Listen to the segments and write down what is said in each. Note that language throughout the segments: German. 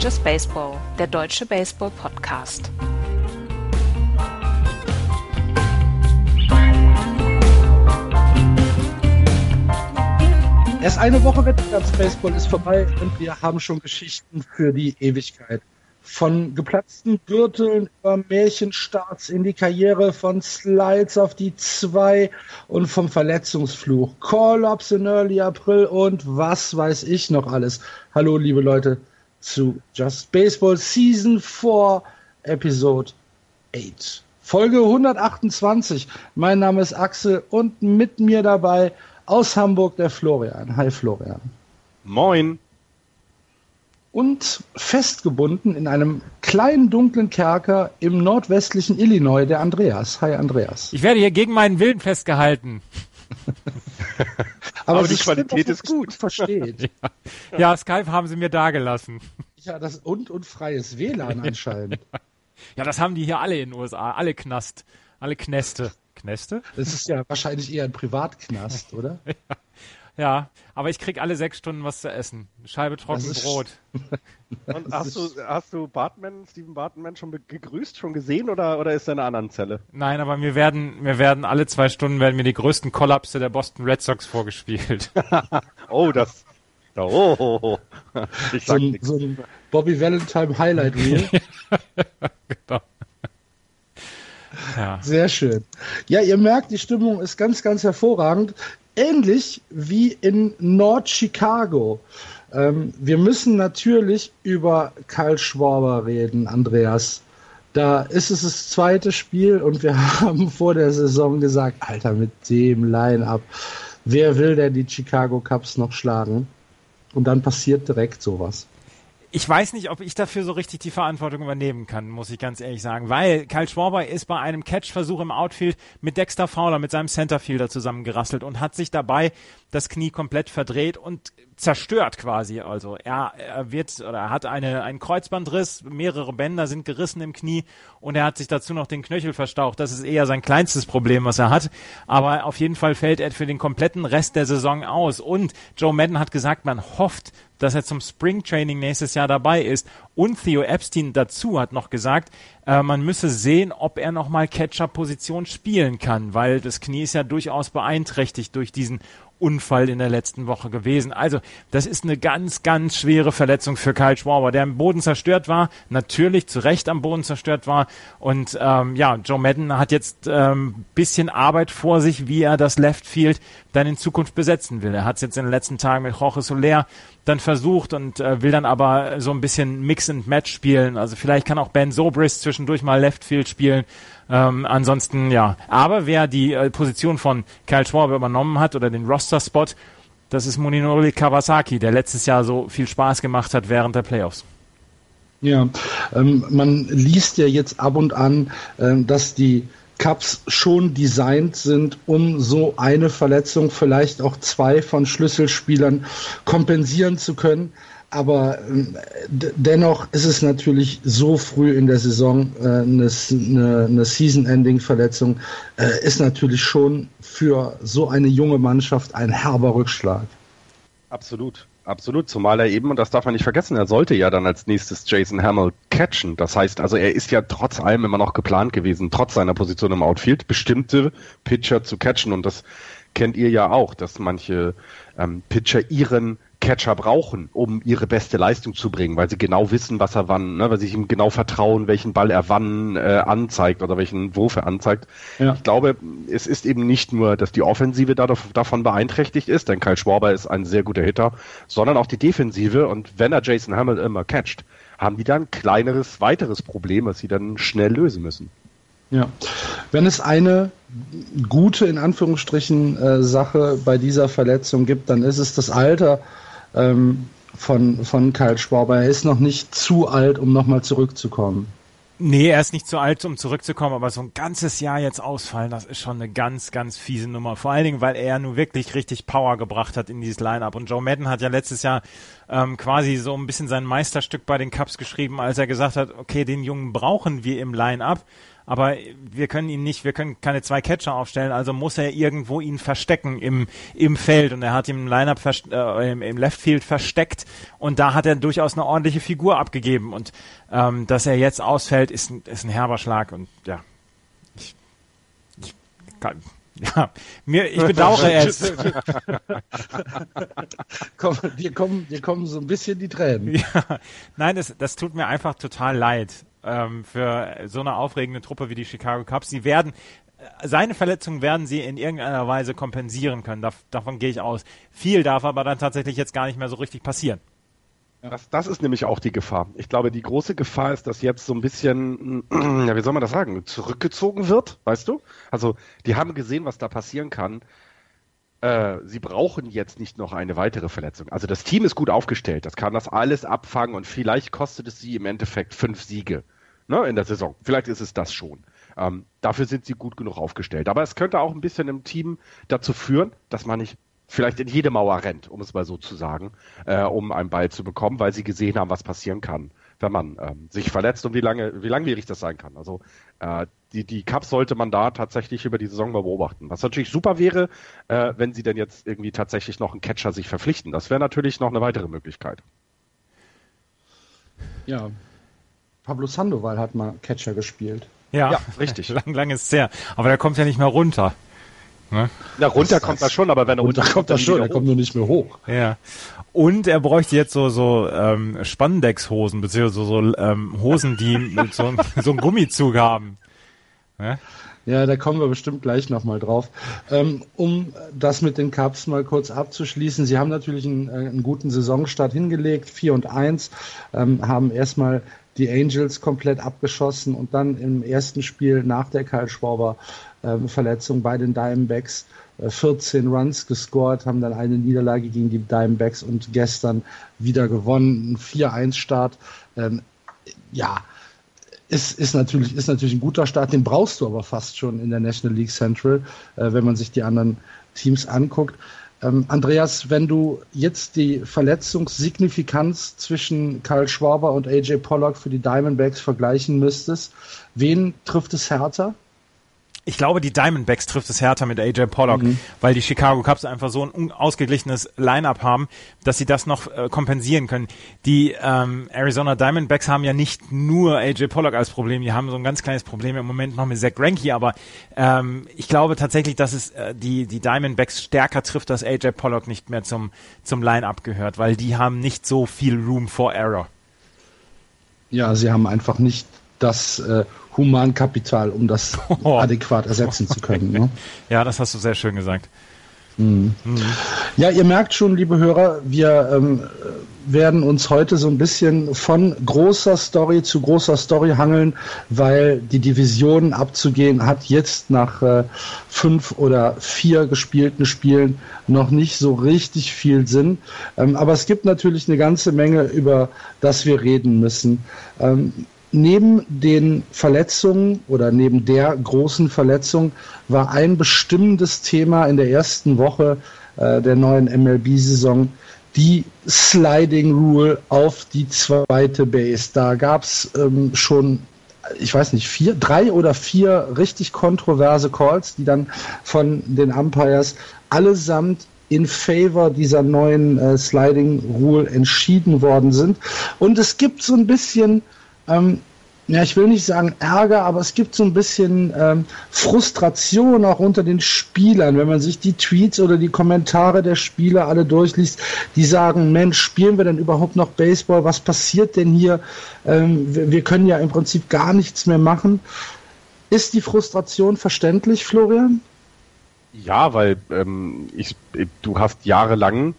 Just Baseball, der deutsche Baseball-Podcast. Erst eine Woche Wettbewerbsbaseball ist vorbei und wir haben schon Geschichten für die Ewigkeit. Von geplatzten Gürteln über Märchenstarts in die Karriere, von Slides auf die zwei und vom Verletzungsfluch. Call-Ups in Early April und was weiß ich noch alles. Hallo, liebe Leute, zu Just Baseball Season 4 Episode 8. Folge 128. Mein Name ist Axel und mit mir dabei aus Hamburg der Florian. Hi Florian. Moin und festgebunden in einem kleinen dunklen Kerker im nordwestlichen Illinois, der Andreas. Hi Andreas. Ich werde hier gegen meinen Willen festgehalten. Aber, Aber die Qualität ist gut. Versteht. ja. ja, Skype haben sie mir dagelassen. Ja, das und und freies WLAN anscheinend. ja, das haben die hier alle in den USA, alle Knast, alle Knäste. Knäste? Das ist ja wahrscheinlich eher ein Privatknast, oder? ja. Ja, aber ich krieg alle sechs Stunden was zu essen. Scheibe trocken Brot. Und hast du, hast du Bartman, Steven Bartman schon gegrüßt, schon gesehen oder, oder ist er in einer anderen Zelle? Nein, aber mir werden, mir werden alle zwei Stunden werden mir die größten Kollapse der Boston Red Sox vorgespielt. oh, das, oh, oh, oh. Ich sag so, ein, so ein Bobby Valentine Highlight Reel. genau. Ja. Sehr schön. Ja, ihr merkt, die Stimmung ist ganz, ganz hervorragend ähnlich wie in Nord-Chicago. Ähm, wir müssen natürlich über Karl Schwaber reden, Andreas. Da ist es das zweite Spiel und wir haben vor der Saison gesagt, Alter, mit dem Line-up, wer will denn die Chicago Cubs noch schlagen? Und dann passiert direkt sowas ich weiß nicht, ob ich dafür so richtig die Verantwortung übernehmen kann, muss ich ganz ehrlich sagen, weil Kyle Schwarber ist bei einem Catch-Versuch im Outfield mit Dexter Fowler, mit seinem Centerfielder zusammengerasselt und hat sich dabei das Knie komplett verdreht und zerstört quasi. Also er, er wird oder er hat eine, einen Kreuzbandriss, mehrere Bänder sind gerissen im Knie und er hat sich dazu noch den Knöchel verstaucht. Das ist eher sein kleinstes Problem, was er hat. Aber auf jeden Fall fällt er für den kompletten Rest der Saison aus. Und Joe Madden hat gesagt, man hofft, dass er zum Spring Training nächstes Jahr dabei ist. Und Theo Epstein dazu hat noch gesagt, äh, man müsse sehen, ob er nochmal Catcher-Position spielen kann, weil das Knie ist ja durchaus beeinträchtigt durch diesen Unfall in der letzten Woche gewesen. Also, das ist eine ganz, ganz schwere Verletzung für Kyle Schwarber, der am Boden zerstört war, natürlich zu Recht am Boden zerstört war. Und ähm, ja, Joe Madden hat jetzt ähm, bisschen Arbeit vor sich, wie er das Left Field dann in Zukunft besetzen will. Er hat es jetzt in den letzten Tagen mit Jorge Soler dann versucht und äh, will dann aber so ein bisschen Mix and Match spielen. Also vielleicht kann auch Ben Sobris zwischendurch mal Left Field spielen. Ähm, ansonsten, ja. Aber wer die äh, Position von Kyle Schwarber übernommen hat oder den Roster-Spot, das ist Muninori Kawasaki, der letztes Jahr so viel Spaß gemacht hat während der Playoffs. Ja, ähm, man liest ja jetzt ab und an, äh, dass die Cups schon designt sind, um so eine Verletzung, vielleicht auch zwei von Schlüsselspielern kompensieren zu können. Aber äh, dennoch ist es natürlich so früh in der Saison äh, eine, eine, eine Season-Ending-Verletzung, äh, ist natürlich schon für so eine junge Mannschaft ein herber Rückschlag. Absolut, absolut. Zumal er eben, und das darf man nicht vergessen, er sollte ja dann als nächstes Jason Hamill catchen. Das heißt, also er ist ja trotz allem immer noch geplant gewesen, trotz seiner Position im Outfield, bestimmte Pitcher zu catchen. Und das kennt ihr ja auch, dass manche ähm, Pitcher ihren Catcher brauchen, um ihre beste Leistung zu bringen, weil sie genau wissen, was er wann, ne, weil sie ihm genau vertrauen, welchen Ball er wann äh, anzeigt oder welchen Wurf er anzeigt. Ja. Ich glaube, es ist eben nicht nur, dass die Offensive da, davon beeinträchtigt ist, denn Kyle Schwarber ist ein sehr guter Hitter, sondern auch die Defensive und wenn er Jason Hamill immer catcht, haben die dann ein kleineres, weiteres Problem, was sie dann schnell lösen müssen. Ja, wenn es eine gute, in Anführungsstrichen, äh, Sache bei dieser Verletzung gibt, dann ist es das Alter ähm, von, von Kyle Schwarber. Er ist noch nicht zu alt, um nochmal zurückzukommen. Nee, er ist nicht zu alt, um zurückzukommen, aber so ein ganzes Jahr jetzt ausfallen, das ist schon eine ganz, ganz fiese Nummer. Vor allen Dingen, weil er nun wirklich richtig Power gebracht hat in dieses Line-Up. Und Joe Madden hat ja letztes Jahr ähm, quasi so ein bisschen sein Meisterstück bei den Cups geschrieben, als er gesagt hat, okay, den Jungen brauchen wir im Line-Up aber wir können ihn nicht, wir können keine zwei Catcher aufstellen, also muss er irgendwo ihn verstecken im, im Feld. Und er hat ihn im Lineup äh, im, im Left Field versteckt. Und da hat er durchaus eine ordentliche Figur abgegeben. Und ähm, dass er jetzt ausfällt, ist, ist ein herber Schlag. Und ja, ich, ich kann, ja, mir, ich bedauere es. Komm, dir, kommen, dir kommen so ein bisschen die Tränen. Ja, nein, das, das tut mir einfach total leid ähm, für so eine aufregende Truppe wie die Chicago Cubs. Sie werden äh, seine Verletzungen werden sie in irgendeiner Weise kompensieren können. Dav davon gehe ich aus. Viel darf aber dann tatsächlich jetzt gar nicht mehr so richtig passieren. Das, das ist nämlich auch die Gefahr. Ich glaube, die große Gefahr ist, dass jetzt so ein bisschen, ja, wie soll man das sagen, zurückgezogen wird, weißt du? Also, die haben gesehen, was da passieren kann. Äh, sie brauchen jetzt nicht noch eine weitere Verletzung. Also das Team ist gut aufgestellt, das kann das alles abfangen und vielleicht kostet es sie im Endeffekt fünf Siege ne, in der Saison. Vielleicht ist es das schon. Ähm, dafür sind sie gut genug aufgestellt. Aber es könnte auch ein bisschen im Team dazu führen, dass man nicht vielleicht in jede Mauer rennt, um es mal so zu sagen, äh, um einen Ball zu bekommen, weil sie gesehen haben, was passieren kann, wenn man ähm, sich verletzt und wie lange, wie langwierig das sein kann. Also äh, die, die Cups sollte man da tatsächlich über die Saison mal beobachten. Was natürlich super wäre, äh, wenn sie denn jetzt irgendwie tatsächlich noch einen Catcher sich verpflichten. Das wäre natürlich noch eine weitere Möglichkeit. Ja. Pablo Sandoval hat mal Catcher gespielt. Ja, ja richtig. lang, lang ist es her. Aber der kommt ja nicht mehr runter. Ne? Na, runter kommt er schon, aber wenn er runter kommt, er schon, er kommt nur nicht mehr hoch. Ja. Und er bräuchte jetzt so, so ähm, Spandex-Hosen, beziehungsweise so ähm, Hosen, die mit so, so einem Gummizug haben. Ja? Ja, da kommen wir bestimmt gleich nochmal drauf. Ähm, um das mit den Cups mal kurz abzuschließen, sie haben natürlich einen, äh, einen guten Saisonstart hingelegt, 4 und 1, ähm, haben erstmal die Angels komplett abgeschossen und dann im ersten Spiel nach der Kyle Schwarber ähm, Verletzung bei den Diamondbacks 14 äh, Runs gescored, haben dann eine Niederlage gegen die Diamondbacks und gestern wieder gewonnen. Ein 4-1-Start. Ähm, ja, ist, ist, natürlich, ist natürlich ein guter Start, den brauchst du aber fast schon in der National League Central, äh, wenn man sich die anderen Teams anguckt. Ähm, Andreas, wenn du jetzt die Verletzungssignifikanz zwischen Karl Schwaber und AJ Pollock für die Diamondbacks vergleichen müsstest, wen trifft es härter? Ich glaube, die Diamondbacks trifft es härter mit AJ Pollock, mhm. weil die Chicago Cubs einfach so ein ausgeglichenes Line-up haben, dass sie das noch äh, kompensieren können. Die ähm, Arizona Diamondbacks haben ja nicht nur AJ Pollock als Problem, die haben so ein ganz kleines Problem im Moment noch mit Zach Greinke, aber ähm, ich glaube tatsächlich, dass es äh, die, die Diamondbacks stärker trifft, dass AJ Pollock nicht mehr zum, zum Line-up gehört, weil die haben nicht so viel Room for Error. Ja, sie haben einfach nicht das äh, Humankapital, um das oh. adäquat ersetzen zu können. Ne? Ja, das hast du sehr schön gesagt. Mhm. Mhm. Ja, ihr merkt schon, liebe Hörer, wir ähm, werden uns heute so ein bisschen von großer Story zu großer Story hangeln, weil die Division abzugehen hat jetzt nach äh, fünf oder vier gespielten Spielen noch nicht so richtig viel Sinn. Ähm, aber es gibt natürlich eine ganze Menge, über das wir reden müssen. Ähm, neben den Verletzungen oder neben der großen Verletzung war ein bestimmendes Thema in der ersten Woche äh, der neuen MLB-Saison die Sliding Rule auf die zweite Base. Da gab es ähm, schon, ich weiß nicht, vier, drei oder vier richtig kontroverse Calls, die dann von den Umpires allesamt in favor dieser neuen äh, Sliding Rule entschieden worden sind. Und es gibt so ein bisschen ähm, ja, ich will nicht sagen Ärger, aber es gibt so ein bisschen ähm, Frustration auch unter den Spielern, wenn man sich die Tweets oder die Kommentare der Spieler alle durchliest, die sagen, Mensch, spielen wir denn überhaupt noch Baseball? Was passiert denn hier? Ähm, wir, wir können ja im Prinzip gar nichts mehr machen. Ist die Frustration verständlich, Florian? Ja, weil ähm, ich, du hast jahrelang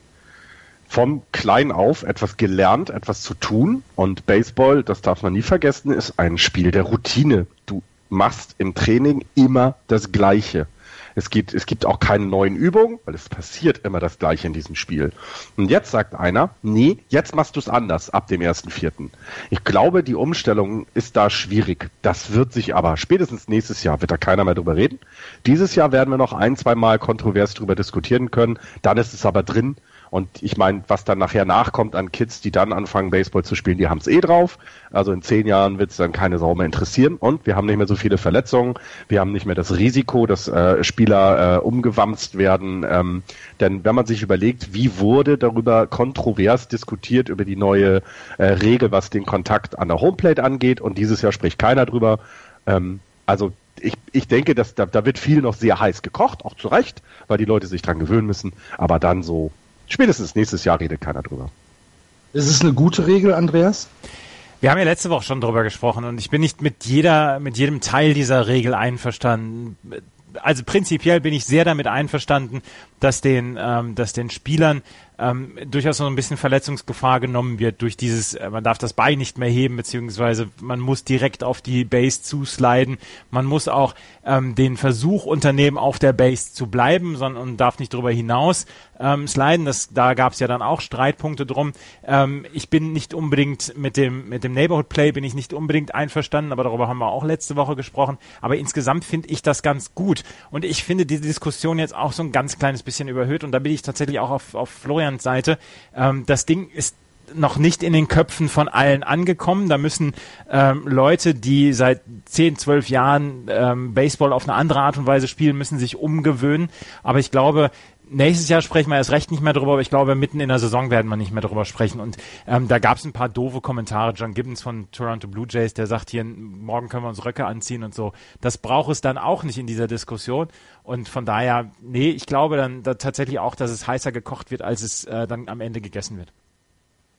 vom Klein auf etwas gelernt, etwas zu tun. Und Baseball, das darf man nie vergessen, ist ein Spiel der Routine. Du machst im Training immer das Gleiche. Es gibt, es gibt auch keine neuen Übungen, weil es passiert immer das Gleiche in diesem Spiel. Und jetzt sagt einer, nee, jetzt machst du es anders ab dem ersten Vierten. Ich glaube, die Umstellung ist da schwierig. Das wird sich aber spätestens nächstes Jahr wird da keiner mehr drüber reden. Dieses Jahr werden wir noch ein, zwei Mal kontrovers drüber diskutieren können. Dann ist es aber drin Und ich meine, was dann nachher nachkommt an Kids, die dann anfangen, Baseball zu spielen, die haben es eh drauf. Also in zehn Jahren wird es dann keine Sau mehr interessieren. Und wir haben nicht mehr so viele Verletzungen. Wir haben nicht mehr das Risiko, dass äh, Spieler äh, umgewamst werden. Ähm, denn wenn man sich überlegt, wie wurde darüber kontrovers diskutiert über die neue äh, Regel, was den Kontakt an der Homeplate angeht, und dieses Jahr spricht keiner drüber. Ähm, also ich, ich denke, dass da, da wird viel noch sehr heiß gekocht, auch zu Recht, weil die Leute sich dran gewöhnen müssen. Aber dann so Spätestens nächstes Jahr redet keiner drüber. Ist es eine gute Regel, Andreas? Wir haben ja letzte Woche schon drüber gesprochen und ich bin nicht mit jeder, mit jedem Teil dieser Regel einverstanden. Also prinzipiell bin ich sehr damit einverstanden, dass den, ähm, dass den Spielern ähm, durchaus noch ein bisschen Verletzungsgefahr genommen wird durch dieses, äh, man darf das Bein nicht mehr heben, beziehungsweise man muss direkt auf die Base zusliden. Man muss auch ähm, den Versuch unternehmen, auf der Base zu bleiben, sondern und darf nicht darüber hinaus ähm, sliden. Das, da gab es ja dann auch Streitpunkte drum. Ähm, ich bin nicht unbedingt mit dem, mit dem Neighborhood Play bin ich nicht unbedingt einverstanden, aber darüber haben wir auch letzte Woche gesprochen. Aber insgesamt finde ich das ganz gut. Und ich finde die Diskussion jetzt auch so ein ganz kleines bisschen überhöht. Und da bin ich tatsächlich auch auf, auf Florian Seite. Ähm, das Ding ist noch nicht in den Köpfen von allen angekommen. Da müssen ähm, Leute, die seit 10, 12 Jahren ähm, Baseball auf eine andere Art und Weise spielen, müssen sich umgewöhnen. Aber ich glaube, nächstes Jahr sprechen wir erst recht nicht mehr drüber, aber ich glaube, mitten in der Saison werden wir nicht mehr drüber sprechen. Und ähm, da gab es ein paar doofe Kommentare. John Gibbons von Toronto Blue Jays, der sagt hier, morgen können wir uns Röcke anziehen und so. Das braucht es dann auch nicht in dieser Diskussion. Und von daher, nee, ich glaube dann da tatsächlich auch, dass es heißer gekocht wird, als es äh, dann am Ende gegessen wird.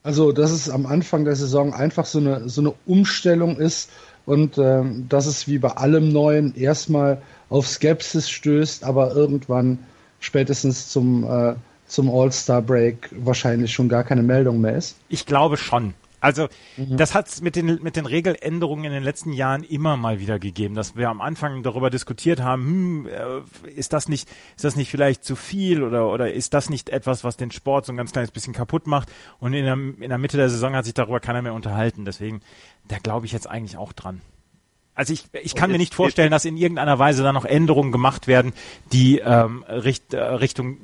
Also, dass es am Anfang der Saison einfach so eine, so eine Umstellung ist und ähm, dass es wie bei allem Neuen erstmal auf Skepsis stößt, aber irgendwann spätestens zum, äh, zum All-Star-Break wahrscheinlich schon gar keine Meldung mehr ist? Ich glaube schon. Also mhm. das hat es mit den, mit den Regeländerungen in den letzten Jahren immer mal wieder gegeben, dass wir am Anfang darüber diskutiert haben, hm, äh, ist das nicht, ist das nicht vielleicht zu viel oder, oder ist das nicht etwas, was den Sport so ein ganz kleines bisschen kaputt macht? Und in der, in der Mitte der Saison hat sich darüber keiner mehr unterhalten. Deswegen, da glaube ich jetzt eigentlich auch dran. Also ich, ich kann jetzt, mir nicht vorstellen, dass in irgendeiner Weise da noch Änderungen gemacht werden, die ähm, Richt, äh, Richtung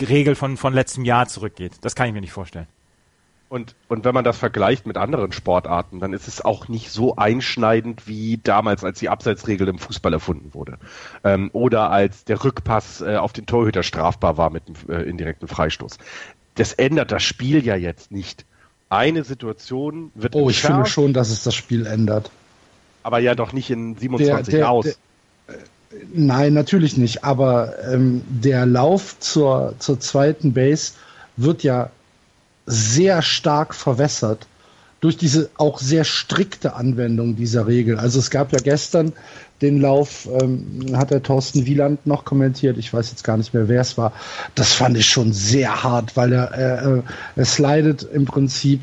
äh, Regel von, von letztem Jahr zurückgeht. Das kann ich mir nicht vorstellen. Und, und wenn man das vergleicht mit anderen Sportarten, dann ist es auch nicht so einschneidend wie damals, als die Abseitsregel im Fußball erfunden wurde. Ähm, oder als der Rückpass äh, auf den Torhüter strafbar war mit dem äh, indirekten Freistoß. Das ändert das Spiel ja jetzt nicht. Eine Situation wird. Oh, ich finde schon, dass es das Spiel ändert aber ja doch nicht in 27 der, der, aus. Der, nein, natürlich nicht. Aber ähm, der Lauf zur, zur zweiten Base wird ja sehr stark verwässert durch diese auch sehr strikte Anwendung dieser Regel. Also es gab ja gestern den Lauf, ähm, hat der Thorsten Wieland noch kommentiert, ich weiß jetzt gar nicht mehr, wer es war. Das fand ich schon sehr hart, weil er, äh, er slidet im Prinzip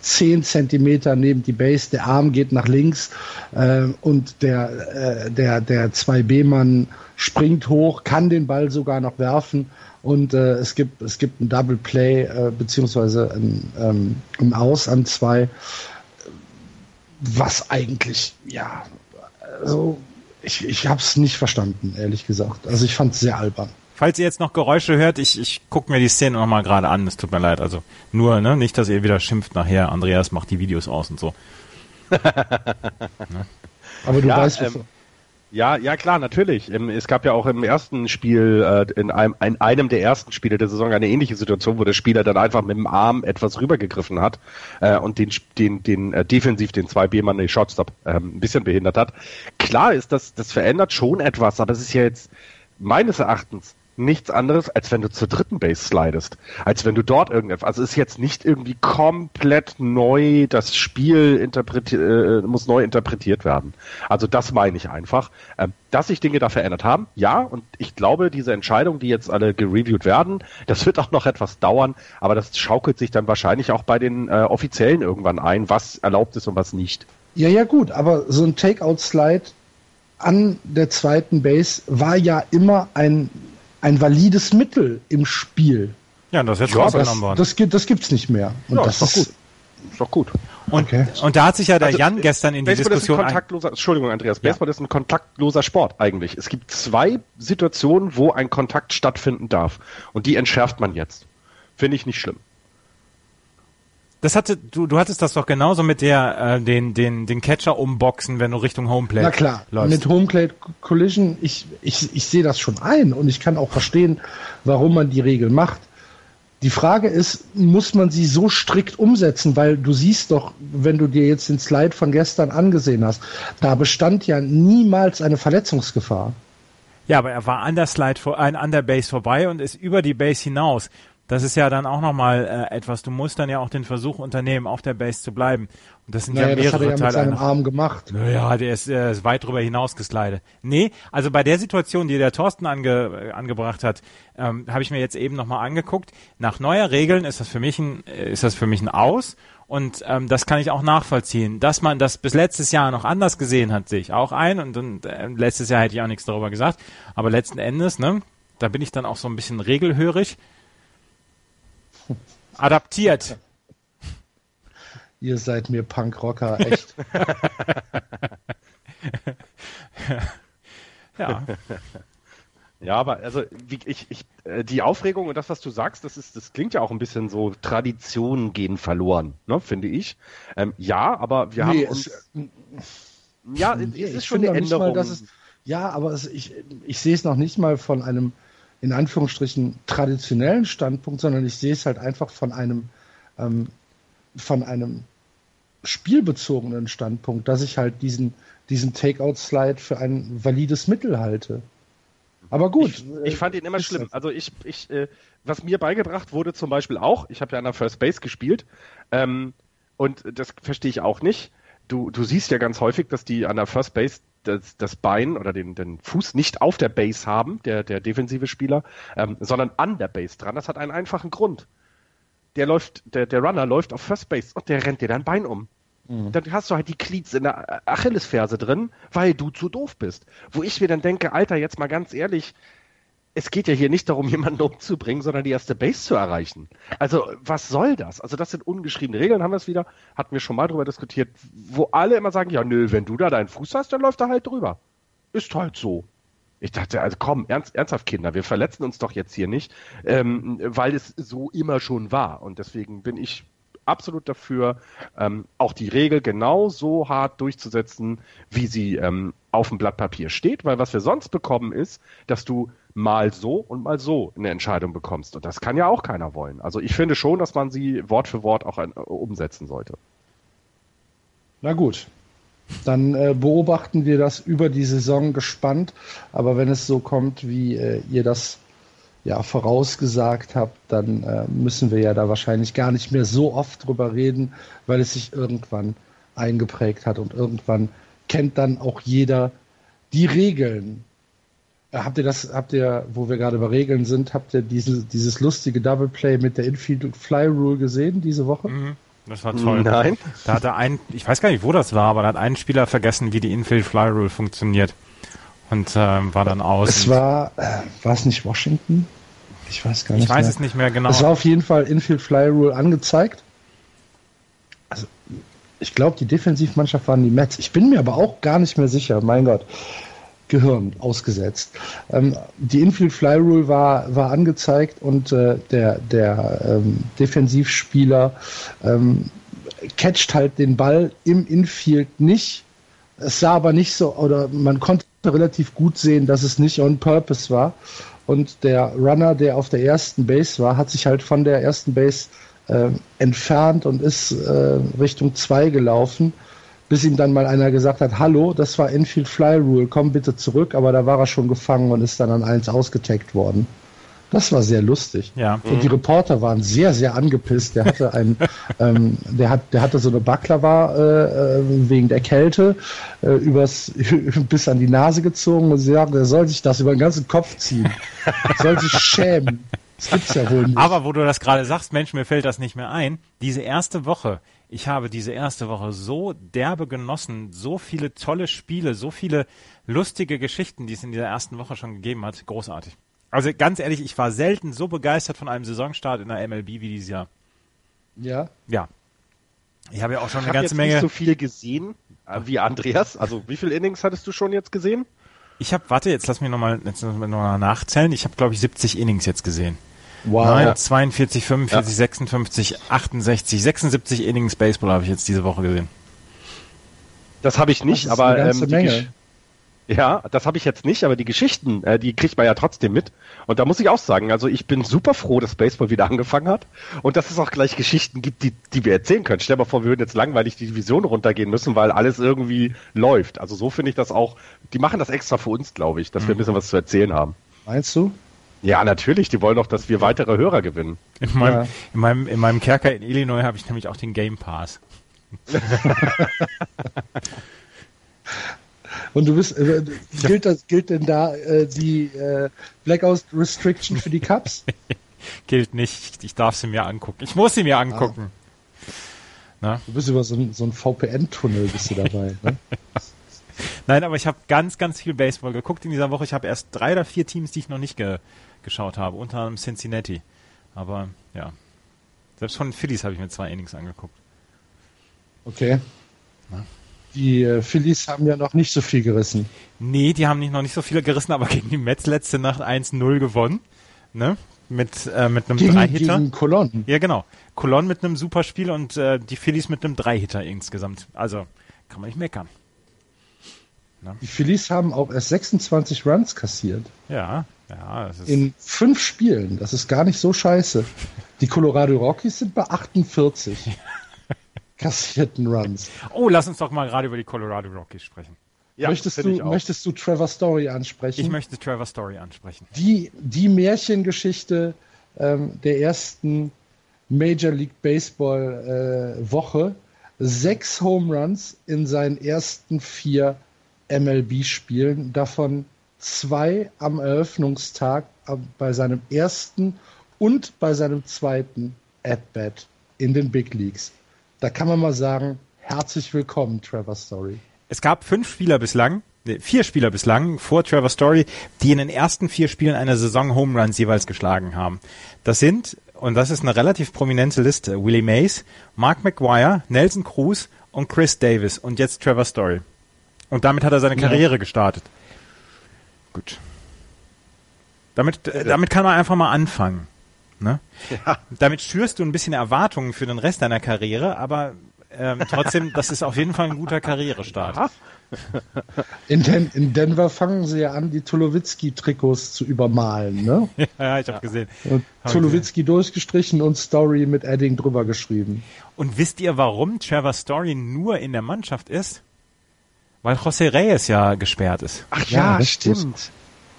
zehn Zentimeter neben die Base, der Arm geht nach links äh, und der, äh, der, der 2B-Mann springt hoch, kann den Ball sogar noch werfen. Und äh, es gibt es gibt ein Double Play äh, beziehungsweise ein, ähm, ein Aus an zwei, was eigentlich ja also ich, ich habe es nicht verstanden, ehrlich gesagt. Also ich fand es sehr albern. Falls ihr jetzt noch Geräusche hört, ich, ich gucke mir die Szene nochmal gerade an. Es tut mir leid. Also nur, ne, nicht, dass ihr wieder schimpft nachher. Andreas macht die Videos aus und so. ne? Aber du ja, weißt, ähm, ja, ja klar, natürlich. Es gab ja auch im ersten Spiel, äh, in einem, in einem der ersten Spiele der Saison eine ähnliche Situation, wo der Spieler dann einfach mit dem Arm etwas rübergegriffen hat äh, und den, den, den äh, defensiv den 2B-Mann, den Shotstop, äh, ein bisschen behindert hat. Klar ist das, das verändert schon etwas, aber es ist ja jetzt meines Erachtens nichts anderes, als wenn du zur dritten Base slidest. Als wenn du dort irgendetwas, also ist jetzt nicht irgendwie komplett neu, das Spiel äh, muss neu interpretiert werden. Also das meine ich einfach. Ähm, dass sich Dinge da verändert haben, ja, und ich glaube, diese Entscheidungen, die jetzt alle gereviewt werden, das wird auch noch etwas dauern, aber das schaukelt sich dann wahrscheinlich auch bei den äh, Offiziellen irgendwann ein, was erlaubt ist und was nicht. Ja, ja, gut, aber so ein Takeout-Slide an der zweiten Base war ja immer ein ein valides Mittel im Spiel. Ja, das ist jetzt ja, rausgenommen worden. Das, das, das gibt's nicht mehr. Und ja, das ist doch gut. Ist doch gut. Und, okay. und da hat sich ja der also, Jan gestern in die Baseball Diskussion. Ist ein kontaktloser, Entschuldigung, Andreas, Baseball ja. ist ein kontaktloser Sport eigentlich. Es gibt zwei Situationen, wo ein Kontakt stattfinden darf. Und die entschärft man jetzt. Finde ich nicht schlimm. Das hatte, du, du hattest das doch genauso mit der, äh, den, den, den Catcher umboxen, wenn du Richtung Homeplate Na klar, läufst. mit Homeplate Collision, ich, ich, ich sehe das schon ein und ich kann auch verstehen, warum man die Regel macht. Die Frage ist, muss man sie so strikt umsetzen? Weil du siehst doch, wenn du dir jetzt den Slide von gestern angesehen hast, da bestand ja niemals eine Verletzungsgefahr. Ja, aber er war an der Slide, vor, an der Base vorbei und ist über die Base hinaus. Das ist ja dann auch nochmal äh, etwas. Du musst dann ja auch den Versuch unternehmen, auf der Base zu bleiben. Und das sind Naja, ja das hat mehrere er ja mit Teile. seinem einer- Arm gemacht. Naja, der ist, äh, ist weit drüber hinaus geslidet. Nee, also bei der Situation, die der Thorsten ange, äh, angebracht hat, ähm, habe ich mir jetzt eben nochmal angeguckt. Nach neuer Regeln ist das für mich ein, äh, ist das für mich ein Aus. Und ähm, das kann ich auch nachvollziehen. Dass man das bis letztes Jahr noch anders gesehen hat, sehe ich auch ein. Und, und äh, letztes Jahr hätte ich auch nichts darüber gesagt. Aber letzten Endes, ne, da bin ich dann auch so ein bisschen regelhörig. Adaptiert. Ihr seid mir Punkrocker, echt. Ja. Ja, aber also wie, ich, ich, äh, die Aufregung und das, was du sagst, das ist, das klingt ja auch ein bisschen so, Traditionen gehen verloren, ne, finde ich. Ähm, ja, aber wir Nee, haben uns. es- ja, Nee, es ist schon eine mal, Änderung. dass es, ja, aber es, ich, ich sehe es noch nicht mal von einem, in Anführungsstrichen, traditionellen Standpunkt, sondern ich sehe es halt einfach von einem, ähm, von einem spielbezogenen Standpunkt, dass ich halt diesen, diesen Takeout-Slide für ein valides Mittel halte. Aber gut. Ich, ich fand ihn immer schlimm. Also ich, ich, äh, was mir beigebracht wurde zum Beispiel auch, ich habe ja an der First Base gespielt, ähm, und das verstehe ich auch nicht. Du, du siehst ja ganz häufig, dass die an der First Base das, das Bein oder den, den Fuß nicht auf der Base haben, der, der defensive Spieler, ähm, sondern an der Base dran. Das hat einen einfachen Grund. Der läuft, der, der Runner läuft auf First Base und der rennt dir dein Bein um. Dann hast du halt die Cleats in der Achillesferse drin, weil du zu doof bist. Wo ich mir dann denke, Alter, jetzt mal ganz ehrlich, es geht ja hier nicht darum, jemanden umzubringen, sondern die erste Base zu erreichen. Also, was soll das? Also, das sind ungeschriebene Regeln, haben wir es wieder, hatten wir schon mal drüber diskutiert, wo alle immer sagen, ja, nö, wenn du da deinen Fuß hast, dann läuft er halt drüber. Ist halt so. Ich dachte, also komm, ernst, ernsthaft, Kinder, wir verletzen uns doch jetzt hier nicht, ähm, weil es so immer schon war. Und deswegen bin ich absolut dafür, ähm, auch die Regel genau so hart durchzusetzen, wie sie ähm, auf dem Blatt Papier steht, weil was wir sonst bekommen ist, dass du mal so und mal so eine Entscheidung bekommst. Und das kann ja auch keiner wollen. Also ich finde schon, dass man sie Wort für Wort auch äh, umsetzen sollte. Na gut. Dann äh, beobachten wir das über die Saison gespannt. Aber wenn es so kommt, wie äh, ihr das ja vorausgesagt habt, dann äh, müssen wir ja da wahrscheinlich gar nicht mehr so oft drüber reden, weil es sich irgendwann eingeprägt hat und irgendwann kennt dann auch jeder die Regeln. Äh, Habt ihr das, habt ihr, wo wir gerade bei Regeln sind, habt ihr diese, dieses lustige Double Play mit der Infield Fly Rule gesehen diese Woche? Das war toll. Nein. Da hatte ein, ich weiß gar nicht, wo das war, aber da hat ein Spieler vergessen, wie die Infield Fly Rule funktioniert. Und ähm, war dann aus. Es war, äh, war es nicht Washington? Ich weiß gar nicht. ich weiß mehr. es nicht mehr genau. Es war auf jeden Fall Infield Fly Rule angezeigt. Also, ich glaube, die Defensivmannschaft waren die Mets. Ich bin mir aber auch gar nicht mehr sicher. Mein Gott. Gehirn ausgesetzt. Ähm, die Infield Fly Rule war, war angezeigt und äh, der, der ähm, Defensivspieler ähm, catcht halt den Ball im Infield nicht. Es sah aber nicht so, oder man konnte relativ gut sehen, dass es nicht on purpose war. Und der Runner, der auf der ersten Base war, hat sich halt von der ersten Base äh, entfernt und ist äh, Richtung 2 gelaufen, bis ihm dann mal einer gesagt hat, hallo, das war Infield Fly Rule, komm bitte zurück, aber da war er schon gefangen und ist dann an eins ausgetaggt worden. Das war sehr lustig. Ja. Und die Reporter waren sehr, sehr angepisst. Der hatte ein, ähm, der hat, der hatte so eine Baklava äh, äh, wegen der Kälte äh, übers bis an die Nase gezogen und sie sagen, der soll sich das über den ganzen Kopf ziehen. soll sich schämen. Das gibt's ja wohl nicht. Aber wo du das gerade sagst, Mensch, mir fällt das nicht mehr ein. Diese erste Woche, ich habe diese erste Woche so derbe genossen, so viele tolle Spiele, so viele lustige Geschichten, die es in dieser ersten Woche schon gegeben hat. Großartig. Also ganz ehrlich, ich war selten so begeistert von einem Saisonstart in der MLB wie dieses Jahr. ja. Ja. Ich habe ja auch schon Ich eine habe ganze jetzt Menge. nicht so viel gesehen äh, wie Andreas. Also wie viele Innings hattest du schon jetzt gesehen? Ich habe, warte, jetzt lass mich nochmal noch mal nachzählen. Ich habe, glaube ich, 70 Innings jetzt gesehen. Wow. Nein, 42, 45, ja. 56, 68, 76 Innings Baseball habe ich jetzt diese Woche gesehen. Das habe ich nicht, aber ähm, die, ja, das habe ich jetzt nicht, aber die Geschichten, äh, die kriegt man ja trotzdem mit. Und da muss ich auch sagen, also ich bin super froh, dass Baseball wieder angefangen hat und dass es auch gleich Geschichten gibt, die, die wir erzählen können. Stell dir mal vor, wir würden jetzt langweilig die Division runtergehen müssen, weil alles irgendwie läuft. Also so finde ich das auch. Die machen das extra für uns, glaube ich, dass mhm. wir ein bisschen was zu erzählen haben. Meinst du? Ja, natürlich. Die wollen doch, dass wir weitere Hörer gewinnen. In meinem, ja. in meinem, in meinem Kerker in Illinois habe ich nämlich auch den Game Pass. Und du bist, äh, gilt, das, gilt denn da äh, die äh, Blackout Restriction für die Cups? gilt nicht. Ich darf sie mir angucken. Ich muss sie mir angucken. Ah. Du bist über so ein, so ein VPN-Tunnel bist du dabei. Ne? Nein, aber ich habe ganz, ganz viel Baseball geguckt in dieser Woche. Ich habe erst drei oder vier Teams, die ich noch nicht ge geschaut habe, unter anderem Cincinnati. Aber ja, selbst von den Phillies habe ich mir zwei Innings angeguckt. Okay. Na? Die äh, Phillies haben ja noch nicht so viel gerissen. Nee, die haben nicht, noch nicht so viel gerissen, aber gegen die Mets letzte Nacht 1-0 gewonnen. Ne? Mit, äh, mit einem Dreihitter. Gegen Colon. Ja, genau. Colon mit einem super Spiel und äh, die Phillies mit einem Dreihitter insgesamt. Also kann man nicht meckern. Ne? Die Phillies haben auch erst 26 Runs kassiert. Ja, ja. In fünf Spielen. Das ist gar nicht so scheiße. Die Colorado Rockies sind bei 48 kassierten Runs. Oh, lass uns doch mal gerade über die Colorado Rockies sprechen. Ja, möchtest, du, möchtest du Trevor Story ansprechen? Ich möchte Trevor Story ansprechen. Die, die Märchengeschichte ähm, der ersten Major League Baseball äh, Woche. Sechs Home Runs in seinen ersten vier MLB-Spielen, davon zwei am Eröffnungstag äh, bei seinem ersten und bei seinem zweiten At-Bat in den Big Leagues. Da kann man mal sagen, herzlich willkommen, Trevor Story. Es gab fünf Spieler bislang, vier Spieler bislang vor Trevor Story, die in den ersten vier Spielen einer Saison Home Runs jeweils geschlagen haben. Das sind, und das ist eine relativ prominente Liste, Willie Mays, Mark McGuire, Nelson Cruz und Chris Davis und jetzt Trevor Story. Und damit hat er seine Karriere ja. gestartet. Gut. Damit, äh, damit kann man einfach mal anfangen. Ne? Ja. Damit schürst du ein bisschen Erwartungen für den Rest deiner Karriere, aber ähm, trotzdem, das ist auf jeden Fall ein guter Karrierestart. In, Den in Denver fangen sie ja an, die Tulowitzki-Trikots zu übermalen, ne? ja, ich habe gesehen. Und Tulowitzki durchgestrichen und Story mit Edding drüber geschrieben. Und wisst ihr, warum Trevor Story nur in der Mannschaft ist? Weil José Reyes ja gesperrt ist. Ach ja, ja stimmt.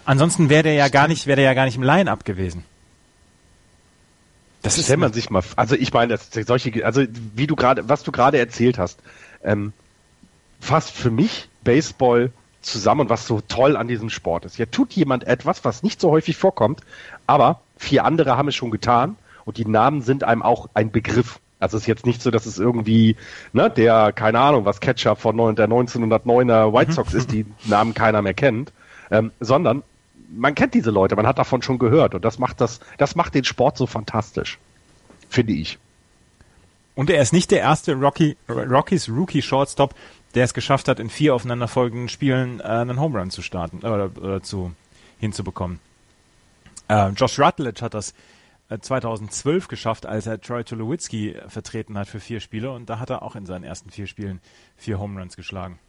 Ansonsten wäre der ja gar nicht, wäre der ja gar nicht im Line-Up gewesen. Das stellt man sich mal, also ich meine, das, solche, also wie du gerade, was du gerade erzählt hast, ähm, fasst für mich Baseball zusammen und was so toll an diesem Sport ist. Ja, tut jemand etwas, was nicht so häufig vorkommt, aber vier andere haben es schon getan und die Namen sind einem auch ein Begriff. Also es ist jetzt nicht so, dass es irgendwie, ne, der, keine Ahnung, was Catcher von neun, der 1909er White Sox ist, die Namen keiner mehr kennt, ähm, sondern man kennt diese Leute, man hat davon schon gehört und das macht das, das macht den Sport so fantastisch, finde ich. Und er ist nicht der erste Rocky, Rockies Rookie Shortstop, der es geschafft hat, in vier aufeinanderfolgenden Spielen äh, einen Home Run zu starten oder, oder zu hinzubekommen. Äh, Josh Rutledge hat das 2012 äh, geschafft, als er Troy Tulowitzki vertreten hat für vier Spiele und da hat er auch in seinen ersten vier Spielen vier Home Runs geschlagen.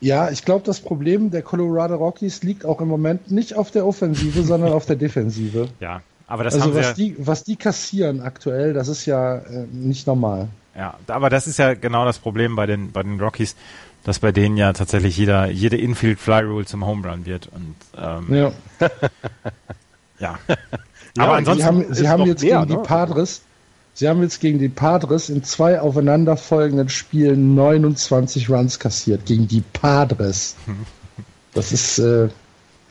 Ja, ich glaube, das Problem der Colorado Rockies liegt auch im Moment nicht auf der Offensive, sondern auf der Defensive. Ja, aber das also haben was, die, was die kassieren aktuell, das ist ja äh, nicht normal. Ja, aber das ist ja genau das Problem bei den bei den Rockies, dass bei denen ja tatsächlich jeder jede Infield Fly Rule zum Home Run wird und ähm, ja. ja. Ja. Aber ansonsten sie haben, sie haben jetzt mehr, gegen ne? die Padres Sie haben jetzt gegen die Padres in zwei aufeinanderfolgenden Spielen 29 Runs kassiert. Gegen die Padres. Das ist äh,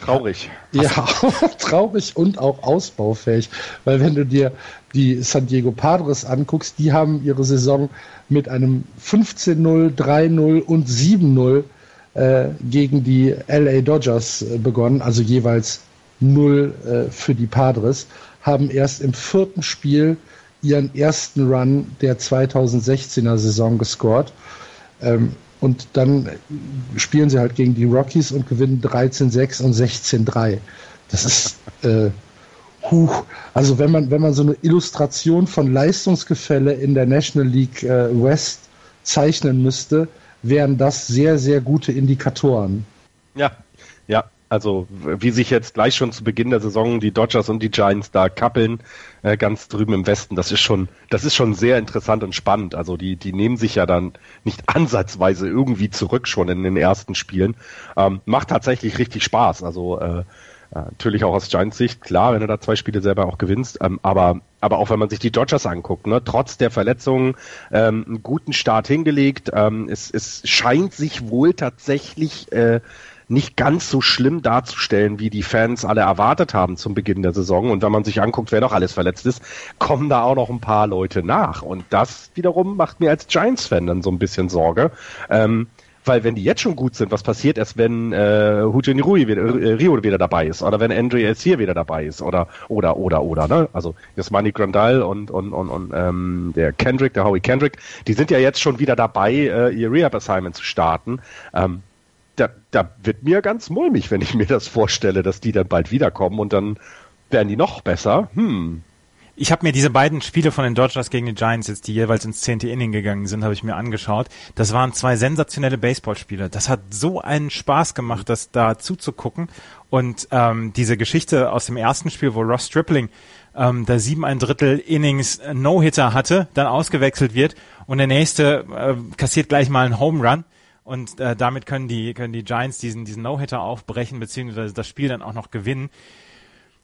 traurig. Ja, traurig und auch ausbaufähig. Weil wenn du dir die San Diego Padres anguckst, die haben ihre Saison mit einem 15-0, 3-0 und 7-0 äh, gegen die LA Dodgers äh, begonnen, also jeweils 0 äh, für die Padres, haben erst im vierten Spiel ihren ersten Run der 2016er Saison gescored. Ähm, und dann spielen sie halt gegen die Rockies und gewinnen 13-6 und 16-3. Das ist äh, Huch, also wenn man, wenn man so eine Illustration von Leistungsgefälle in der National League äh, West zeichnen müsste, wären das sehr, sehr gute Indikatoren. Ja. Also wie sich jetzt gleich schon zu Beginn der Saison die Dodgers und die Giants da kappeln, äh, ganz drüben im Westen, das ist schon, das ist schon sehr interessant und spannend. Also die, die nehmen sich ja dann nicht ansatzweise irgendwie zurück schon in den ersten Spielen. Ähm, macht tatsächlich richtig Spaß. Also äh, ja, natürlich auch aus Giants Sicht, klar, wenn du da zwei Spiele selber auch gewinnst, ähm, aber, aber auch wenn man sich die Dodgers anguckt, ne, trotz der Verletzungen ähm, einen guten Start hingelegt. Ähm, es, es scheint sich wohl tatsächlich äh, nicht ganz so schlimm darzustellen, wie die Fans alle erwartet haben zum Beginn der Saison. Und wenn man sich anguckt, wer noch alles verletzt ist, kommen da auch noch ein paar Leute nach. Und das wiederum macht mir als Giants-Fan dann so ein bisschen Sorge. Ähm, weil wenn die jetzt schon gut sind, was passiert erst, wenn äh, Hujin Rui wieder, äh, Rio wieder dabei ist oder wenn Andre Elsier wieder dabei ist oder oder oder oder ne? Also Yasmani Grandal und und und, und ähm, der Kendrick, der Howie Kendrick, die sind ja jetzt schon wieder dabei, äh, ihr Rehab Assignment zu starten. Ähm, da, da wird mir ganz mulmig, wenn ich mir das vorstelle, dass die dann bald wiederkommen und dann werden die noch besser. Hm, ich habe mir diese beiden Spiele von den Dodgers gegen die Giants jetzt, die jeweils ins zehnte Inning gegangen sind, habe ich mir angeschaut. Das waren zwei sensationelle Baseballspiele. Das hat so einen Spaß gemacht, das da zuzugucken. Und ähm, diese Geschichte aus dem ersten Spiel, wo Ross Stripling ähm, da sieben ein Drittel Innings No-Hitter hatte, dann ausgewechselt wird und der nächste äh, kassiert gleich mal einen Home Run. Und äh, damit können die, können die Giants diesen, diesen No-Hitter aufbrechen, beziehungsweise das Spiel dann auch noch gewinnen.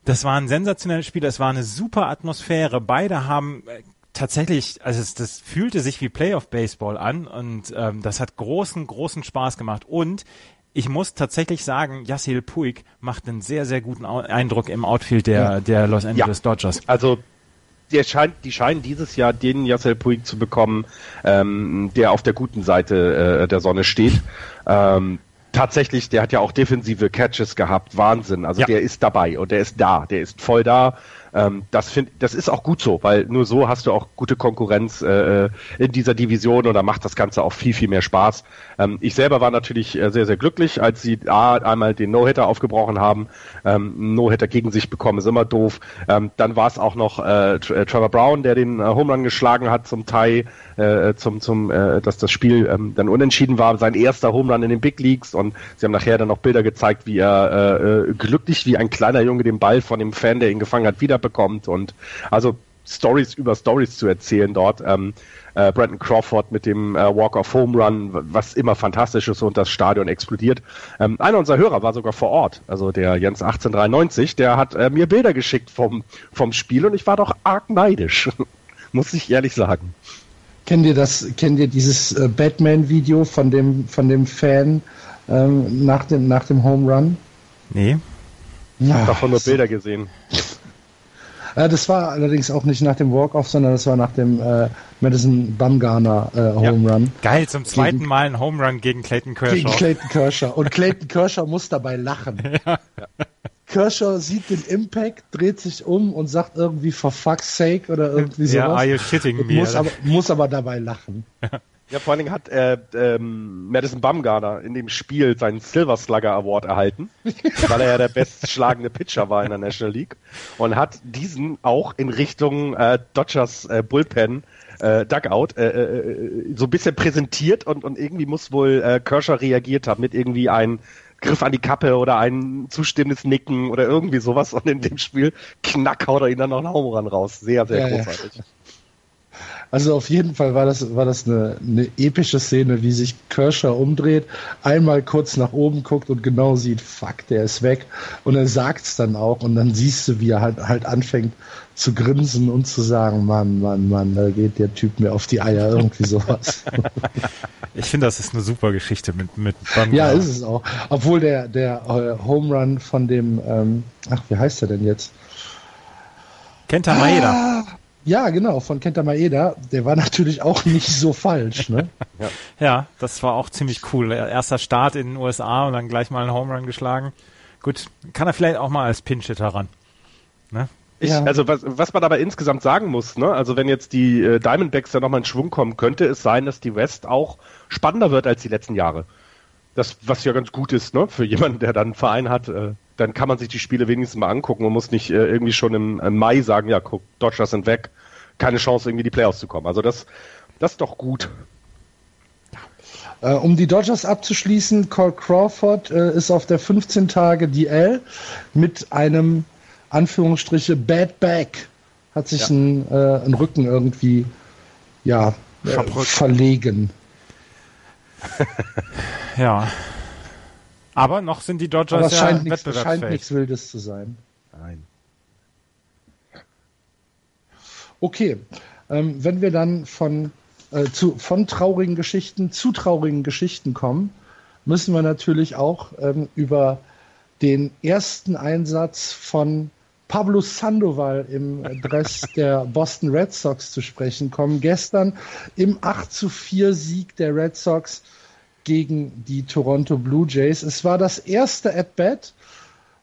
Das war ein sensationelles Spiel, es war eine super Atmosphäre. Beide haben äh, tatsächlich, also es, das fühlte sich wie Playoff Baseball an und ähm, das hat großen, großen Spaß gemacht. Und ich muss tatsächlich sagen, Yassil Puig macht einen sehr, sehr guten Eindruck im Outfield der, der Los Angeles ja. Dodgers. Also der scheint, die scheinen dieses Jahr den Yassil Puig zu bekommen, ähm, der auf der guten Seite äh, der Sonne steht. Ähm, tatsächlich, der hat ja auch defensive Catches gehabt, Wahnsinn. Also ja. der ist dabei und der ist da, der ist voll da. Ähm, das, find, das ist auch gut so, weil nur so hast du auch gute Konkurrenz äh, in dieser Division und da macht das Ganze auch viel, viel mehr Spaß. Ähm, ich selber war natürlich äh, sehr, sehr glücklich, als sie A, einmal den No-Hitter aufgebrochen haben. Ähm, No-Hitter gegen sich bekommen ist immer doof. Ähm, dann war es auch noch äh, äh, Trevor Brown, der den äh, Home Run geschlagen hat zum Tie, äh, zum, zum, äh, dass das Spiel ähm, dann unentschieden war. Sein erster Home Run in den Big Leagues und sie haben nachher dann noch Bilder gezeigt, wie er äh, äh glücklich wie ein kleiner Junge den Ball von dem Fan, der ihn gefangen hat, wieder bekommt und also Stories über Stories zu erzählen dort. Ähm, äh, Brandon Crawford mit dem äh, Walk of Home Run, was immer fantastisch ist und das Stadion explodiert. Ähm, einer unserer Hörer war sogar vor Ort, also der Jens 1893, der hat äh, mir Bilder geschickt vom, vom Spiel und ich war doch arg neidisch, muss ich ehrlich sagen. Kennt ihr das, kennt ihr dieses äh, Batman-Video von dem, von dem Fan ähm, nach, dem, nach dem Home Run? Nee. Ich habe davon nur Bilder gesehen. Äh, das war allerdings auch nicht nach dem Walk-Off, sondern das war nach dem äh, Madison Bumgarner äh, Home Run. Ja. Geil, zum zweiten gegen, Mal ein Home Run gegen Clayton Kershaw. Gegen Clayton Kershaw. Und Clayton Kershaw muss dabei lachen. Ja. Kershaw sieht den Impact, dreht sich um und sagt irgendwie for fuck's sake oder irgendwie sowas. Ja, are you shitting me? Muss aber, muss aber dabei lachen. Ja, vor allen Dingen hat äh, ähm, Madison Bumgarner in dem Spiel seinen Silver Slugger Award erhalten, weil er ja der bestschlagende Pitcher war in der National League und hat diesen auch in Richtung äh, Dodgers äh, Bullpen äh, Dugout äh, äh, so ein bisschen präsentiert und, und irgendwie muss wohl äh, Kershaw reagiert haben mit irgendwie ein Griff an die Kappe oder ein zustimmendes Nicken oder irgendwie sowas und in dem Spiel knack haut er ihn dann noch einen Home raus. Sehr, sehr ja, großartig. Ja. Also auf jeden Fall war das, war das eine, eine epische Szene, wie sich Kershaw umdreht, einmal kurz nach oben guckt und genau sieht, fuck, der ist weg. Und er sagt es dann auch und dann siehst du, wie er halt, halt anfängt zu grinsen und zu sagen, Mann, Mann, Mann, da geht der Typ mir auf die Eier, irgendwie sowas. ich finde, das ist eine super Geschichte mit, mit Bumgarner. Ja, ist es auch. Obwohl der, der äh, Home Run von dem, ähm, ach, wie heißt er denn jetzt? Kenta Maeda. Ah, ja, genau, von Kenta Maeda. Der war natürlich auch nicht so falsch, ne? ja. ja, das war auch ziemlich cool. Erster Start in den USA und dann gleich mal einen Home Run geschlagen. Gut, kann er vielleicht auch mal als Pinch-Hitter ran. Ne? Ich, ja. Also was, was man aber insgesamt sagen muss, ne? also wenn jetzt die äh, Diamondbacks da nochmal in Schwung kommen, könnte es sein, dass die West auch spannender wird als die letzten Jahre. Das, was ja ganz gut ist, ne? für jemanden, der dann einen Verein hat, äh, dann kann man sich die Spiele wenigstens mal angucken Man muss nicht äh, irgendwie schon im, im, Mai sagen, ja, guck, Dodgers sind weg, keine Chance, irgendwie die Playoffs zu kommen. Also das, das ist doch gut. Äh, um die Dodgers abzuschließen, Cole Crawford äh, ist auf der 15 Tage DL mit einem Anführungsstriche Bad Back. Hat sich ja. ein, äh, ein Rücken irgendwie ja, äh, verlegen. ja. Aber noch sind die Dodgers Aber es ja scheint nichts, scheint nichts Wildes zu sein. Nein. Okay, ähm, wenn wir dann von, äh, zu, von traurigen Geschichten zu traurigen Geschichten kommen, müssen wir natürlich auch ähm, über den ersten Einsatz von Pablo Sandoval im Dress der Boston Red Sox zu sprechen kommen. Gestern im 8 zu 4 Sieg der Red Sox gegen die Toronto Blue Jays. Es war das erste At-Bat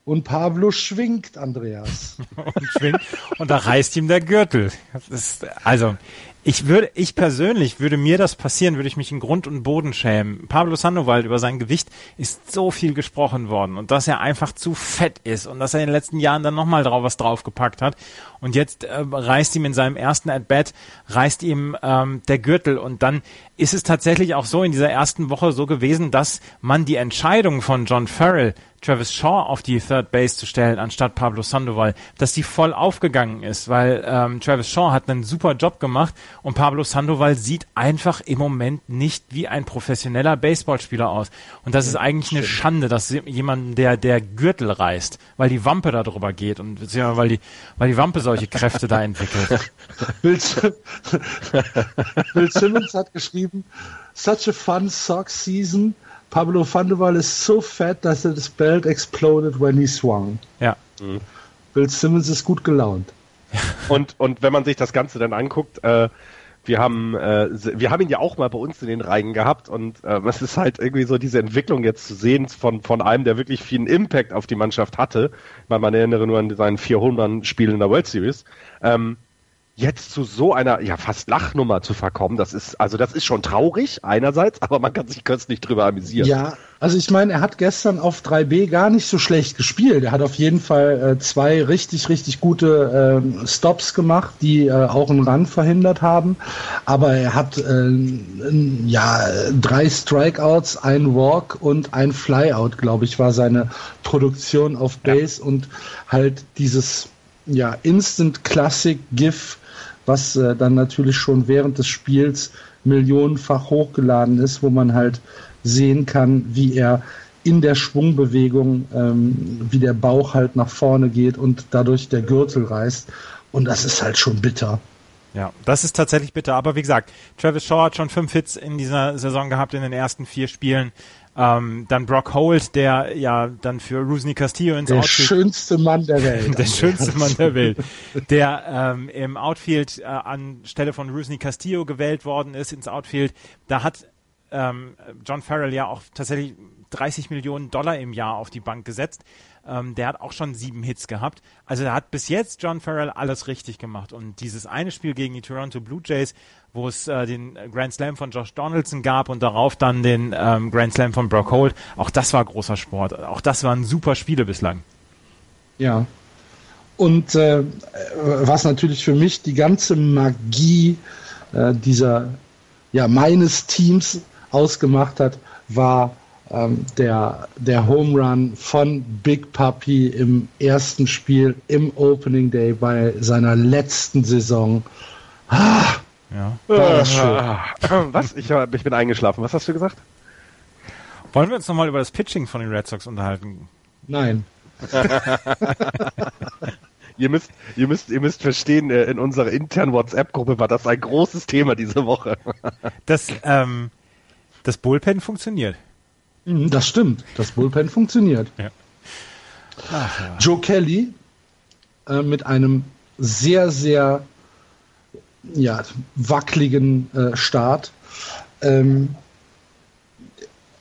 und Pablo schwingt, Andreas. und schwingt und da reißt ihm der Gürtel. Ist, also ich würde, ich persönlich würde mir das passieren, würde ich mich in Grund und Boden schämen. Pablo Sandoval über sein Gewicht ist so viel gesprochen worden und dass er einfach zu fett ist und dass er in den letzten Jahren dann nochmal drauf was draufgepackt hat und jetzt äh, reißt ihm in seinem ersten At-Bat, reißt ihm ähm, der Gürtel. Und dann ist es tatsächlich auch so in dieser ersten Woche so gewesen, dass man die Entscheidung von John Farrell Travis Shaw auf die Third Base zu stellen, anstatt Pablo Sandoval, dass die voll aufgegangen ist, weil ähm, Travis Shaw hat einen super Job gemacht und Pablo Sandoval sieht einfach im Moment nicht wie ein professioneller Baseballspieler aus. Und das ist eigentlich eine Schande, dass jemand, der der Gürtel reißt, weil die Wampe da drüber geht und weil die, weil die Wampe solche Kräfte da entwickelt. Will, Will Simmons hat geschrieben, such a fun sock season. Pablo Sandoval is so fat that his belt exploded when he swung. Ja. Mhm. Bill Simmons ist gut gelaunt. Und, und wenn man sich das Ganze dann anguckt, äh, wir haben, äh, wir haben ihn ja auch mal bei uns in den Reihen gehabt und äh, es ist halt irgendwie so diese Entwicklung jetzt zu sehen von, von einem, der wirklich viel Impact auf die Mannschaft hatte. Weil man erinnere nur an seinen 400 Spielen in der World Series. Ähm, jetzt zu so einer ja fast Lachnummer zu verkommen, das ist also das ist schon traurig einerseits, aber man kann sich köstlich drüber amüsieren. Ja, also ich meine, er hat gestern auf 3B gar nicht so schlecht gespielt. Er hat auf jeden Fall äh, zwei richtig richtig gute äh, Stops gemacht, die äh, auch einen Run verhindert haben, aber er hat äh, ja drei Strikeouts, ein Walk und ein Flyout, glaube ich, war seine Produktion auf Base ja. und halt dieses ja, Instant Classic GIF was äh, dann natürlich schon während des Spiels millionenfach hochgeladen ist, wo man halt sehen kann, wie er in der Schwungbewegung, ähm, wie der Bauch halt nach vorne geht und dadurch der Gürtel reißt. Und das ist halt schon bitter. Ja, das ist tatsächlich bitter. Aber wie gesagt, Travis Shaw hat schon fünf Hits in dieser Saison gehabt in den ersten vier Spielen. Ähm, dann Brock Holt, der ja dann für Rusney Castillo ins der Outfield... Der schönste Mann der Welt. der schönste Mann der Welt. Der ähm, im Outfield äh, anstelle von Rusney Castillo gewählt worden ist ins Outfield. Da hat ähm, John Farrell ja auch tatsächlich 30 Millionen Dollar im Jahr auf die Bank gesetzt. Ähm, der hat auch schon sieben Hits gehabt. Also da hat bis jetzt John Farrell alles richtig gemacht. Und dieses eine Spiel gegen die Toronto Blue Jays, wo es äh, den Grand Slam von Josh Donaldson gab und darauf dann den ähm, Grand Slam von Brock Holt, auch das war großer Sport. Auch das waren super Spiele bislang. Ja. Und äh, was natürlich für mich die ganze Magie äh, dieser, ja, meines Teams ausgemacht hat, war ähm, der, der Home Run von Big Puppy im ersten Spiel im Opening Day bei seiner letzten Saison. Ah, ja. Das schön. Was? Ich, ich bin eingeschlafen. Was hast du gesagt? Wollen wir uns nochmal über das Pitching von den Red Sox unterhalten? Nein. ihr müsst, ihr müsst, ihr müsst verstehen, äh, in unserer internen WhatsApp-Gruppe war das ein großes Thema diese Woche. das, ähm, das Bullpen funktioniert. Mhm, das stimmt. Das Bullpen funktioniert. Ja. Ach, ja. Joe Kelly äh, mit einem sehr, sehr ja, wackeligen äh, Start. Ähm,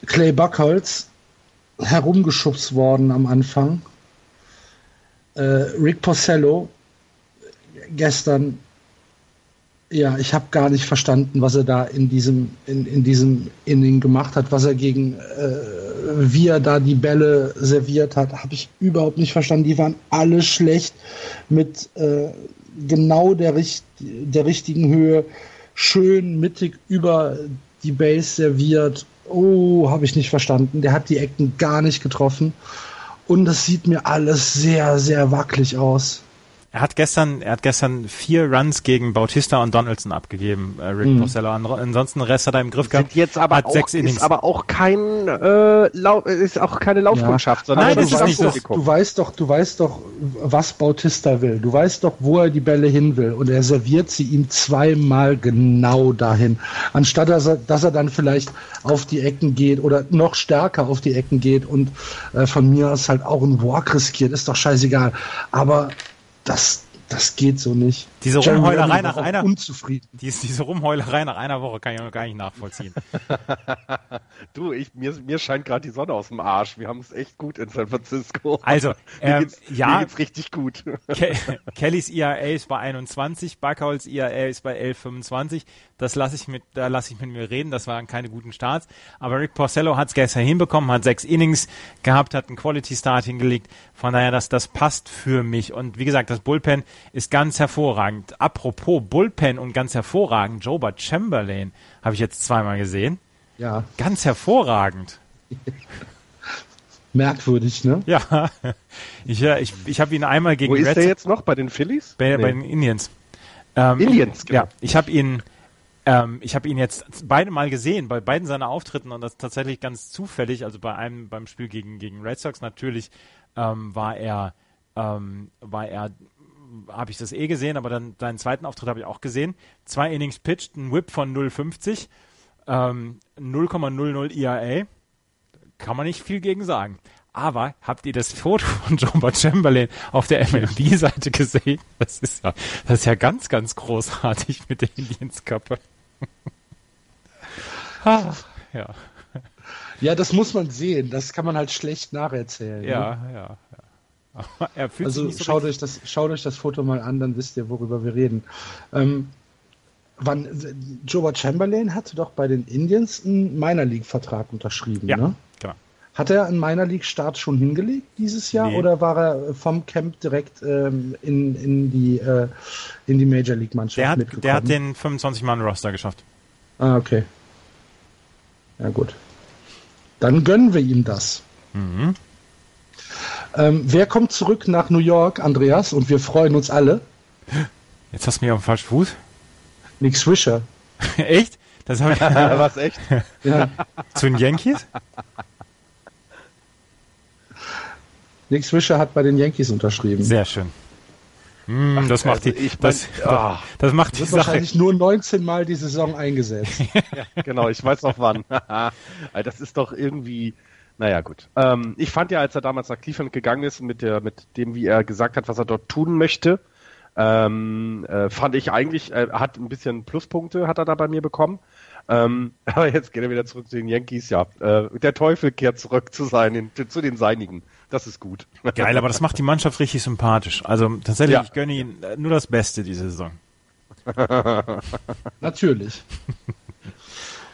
Clay Buckholz herumgeschubst worden am Anfang. Äh, Rick Porcello gestern ja, ich habe gar nicht verstanden, was er da in diesem, in, in diesem Inning gemacht hat, was er gegen äh, wie er da die Bälle serviert hat, habe ich überhaupt nicht verstanden. Die waren alle schlecht mit äh, genau der, der richtigen Höhe, schön mittig über die Base serviert. Oh, habe ich nicht verstanden. Der hat die Ecken gar nicht getroffen. Und das sieht mir alles sehr, sehr wackelig aus. Er hat gestern, er hat gestern vier Runs gegen Bautista und Donaldson abgegeben, äh, Rick mhm. Porcello. Ansonsten Rest hat er im Griff gehabt. Sind jetzt aber hat auch, sechs Innings. Ist aber auch kein äh, Lau ist auch keine Laufkundschaft, ja. sondern Nein, das ist nicht doch, Du weißt doch, du weißt doch, was Bautista will. Du weißt doch, wo er die Bälle hin will und er serviert sie ihm zweimal genau dahin, anstatt dass er, dass er dann vielleicht auf die Ecken geht oder noch stärker auf die Ecken geht und äh, von mir aus halt auch ein Walk riskiert. Ist doch scheißegal. Aber das, das geht so nicht. Diese Rumheulerei nach einer unzufrieden. Diese, diese Rumheulerei nach einer Woche kann ich noch gar nicht nachvollziehen. du, ich, mir, mir scheint gerade die Sonne aus dem Arsch. Wir haben es echt gut in San Francisco. Also, ähm, geht's, ja, mir geht's richtig gut. Ke Kellys IAA ist bei 21, Buckholz IAA ist bei 11,25. Das lasse ich mit, da lasse ich mit mir reden. Das waren keine guten Starts. Aber Rick Porcello hat es gestern hinbekommen, hat sechs Innings gehabt, hat einen Quality Start hingelegt. Von daher, das, das passt für mich. Und wie gesagt, das Bullpen ist ganz hervorragend hervorragend. Apropos Bullpen und ganz hervorragend, Jobert Chamberlain habe ich jetzt zweimal gesehen. Ja. Ganz hervorragend. Merkwürdig, ne? Ja. Ich, ich, ich habe ihn einmal gegen Wo ist Reds, der jetzt noch? Bei den Phillies? Bei, nee. bei den Indians. Ähm, Indians, genau. Ja, ich habe ihn ähm, ich habe ihn jetzt beide Mal gesehen, bei beiden seiner Auftritten und das tatsächlich ganz zufällig, also bei einem beim Spiel gegen, gegen Red Sox natürlich ähm, war er ähm, war er habe ich das eh gesehen, aber dann deinen zweiten Auftritt habe ich auch gesehen. Zwei Innings pitched, ein Whip von 0,50, ähm, 0,00 IAA. Kann man nicht viel gegen sagen. Aber habt ihr das Foto von Jomba Chamberlain auf der MLB-Seite gesehen? Das ist ja, das ist ja ganz, ganz großartig mit der Indienskappe. ah, ja. Ja, das muss man sehen. Das kann man halt schlecht nacherzählen. Ja, ne? ja, ja also so schaut, euch das, schaut euch das Foto mal an, dann wisst ihr, worüber wir reden. Ähm, wann, Joe Chamberlain hatte doch bei den Indians einen Minor League-Vertrag unterschrieben, ja, ne? Genau. Hat er einen Minor League-Start schon hingelegt dieses Jahr nee. oder war er vom Camp direkt ähm, in, in, die, äh, in die Major League-Mannschaft der mitgekommen? Der hat den 25-Mann-Roster geschafft. Ah, okay. Ja, gut. Dann gönnen wir ihm das. Mhm. Ähm, wer kommt zurück nach New York, Andreas? Und wir freuen uns alle. Jetzt hast du mich auf dem falschen Fuß. Nick Swisher. echt? Das habe ich. Was echt? Ja. Zu den Yankees? Nick Swisher hat bei den Yankees unterschrieben. Sehr schön. Mm, das macht die, ich das, oh, das macht die Sache. wahrscheinlich nur 19 Mal die Saison eingesetzt. ja, genau, ich weiß noch wann. das ist doch irgendwie, naja, gut. Ähm, ich fand ja, als er damals nach Cleveland gegangen ist, mit, der, mit dem, wie er gesagt hat, was er dort tun möchte, ähm, äh, fand ich eigentlich, er äh, hat ein bisschen Pluspunkte, hat er da bei mir bekommen. Ähm, aber jetzt geht er wieder zurück zu den Yankees, ja. Äh, der Teufel kehrt zurück zu, seinen, zu den Seinigen. Das ist gut. Geil, aber das macht die Mannschaft richtig sympathisch. Also tatsächlich, ja. ich gönne ihnen äh, nur das Beste diese Saison. Natürlich.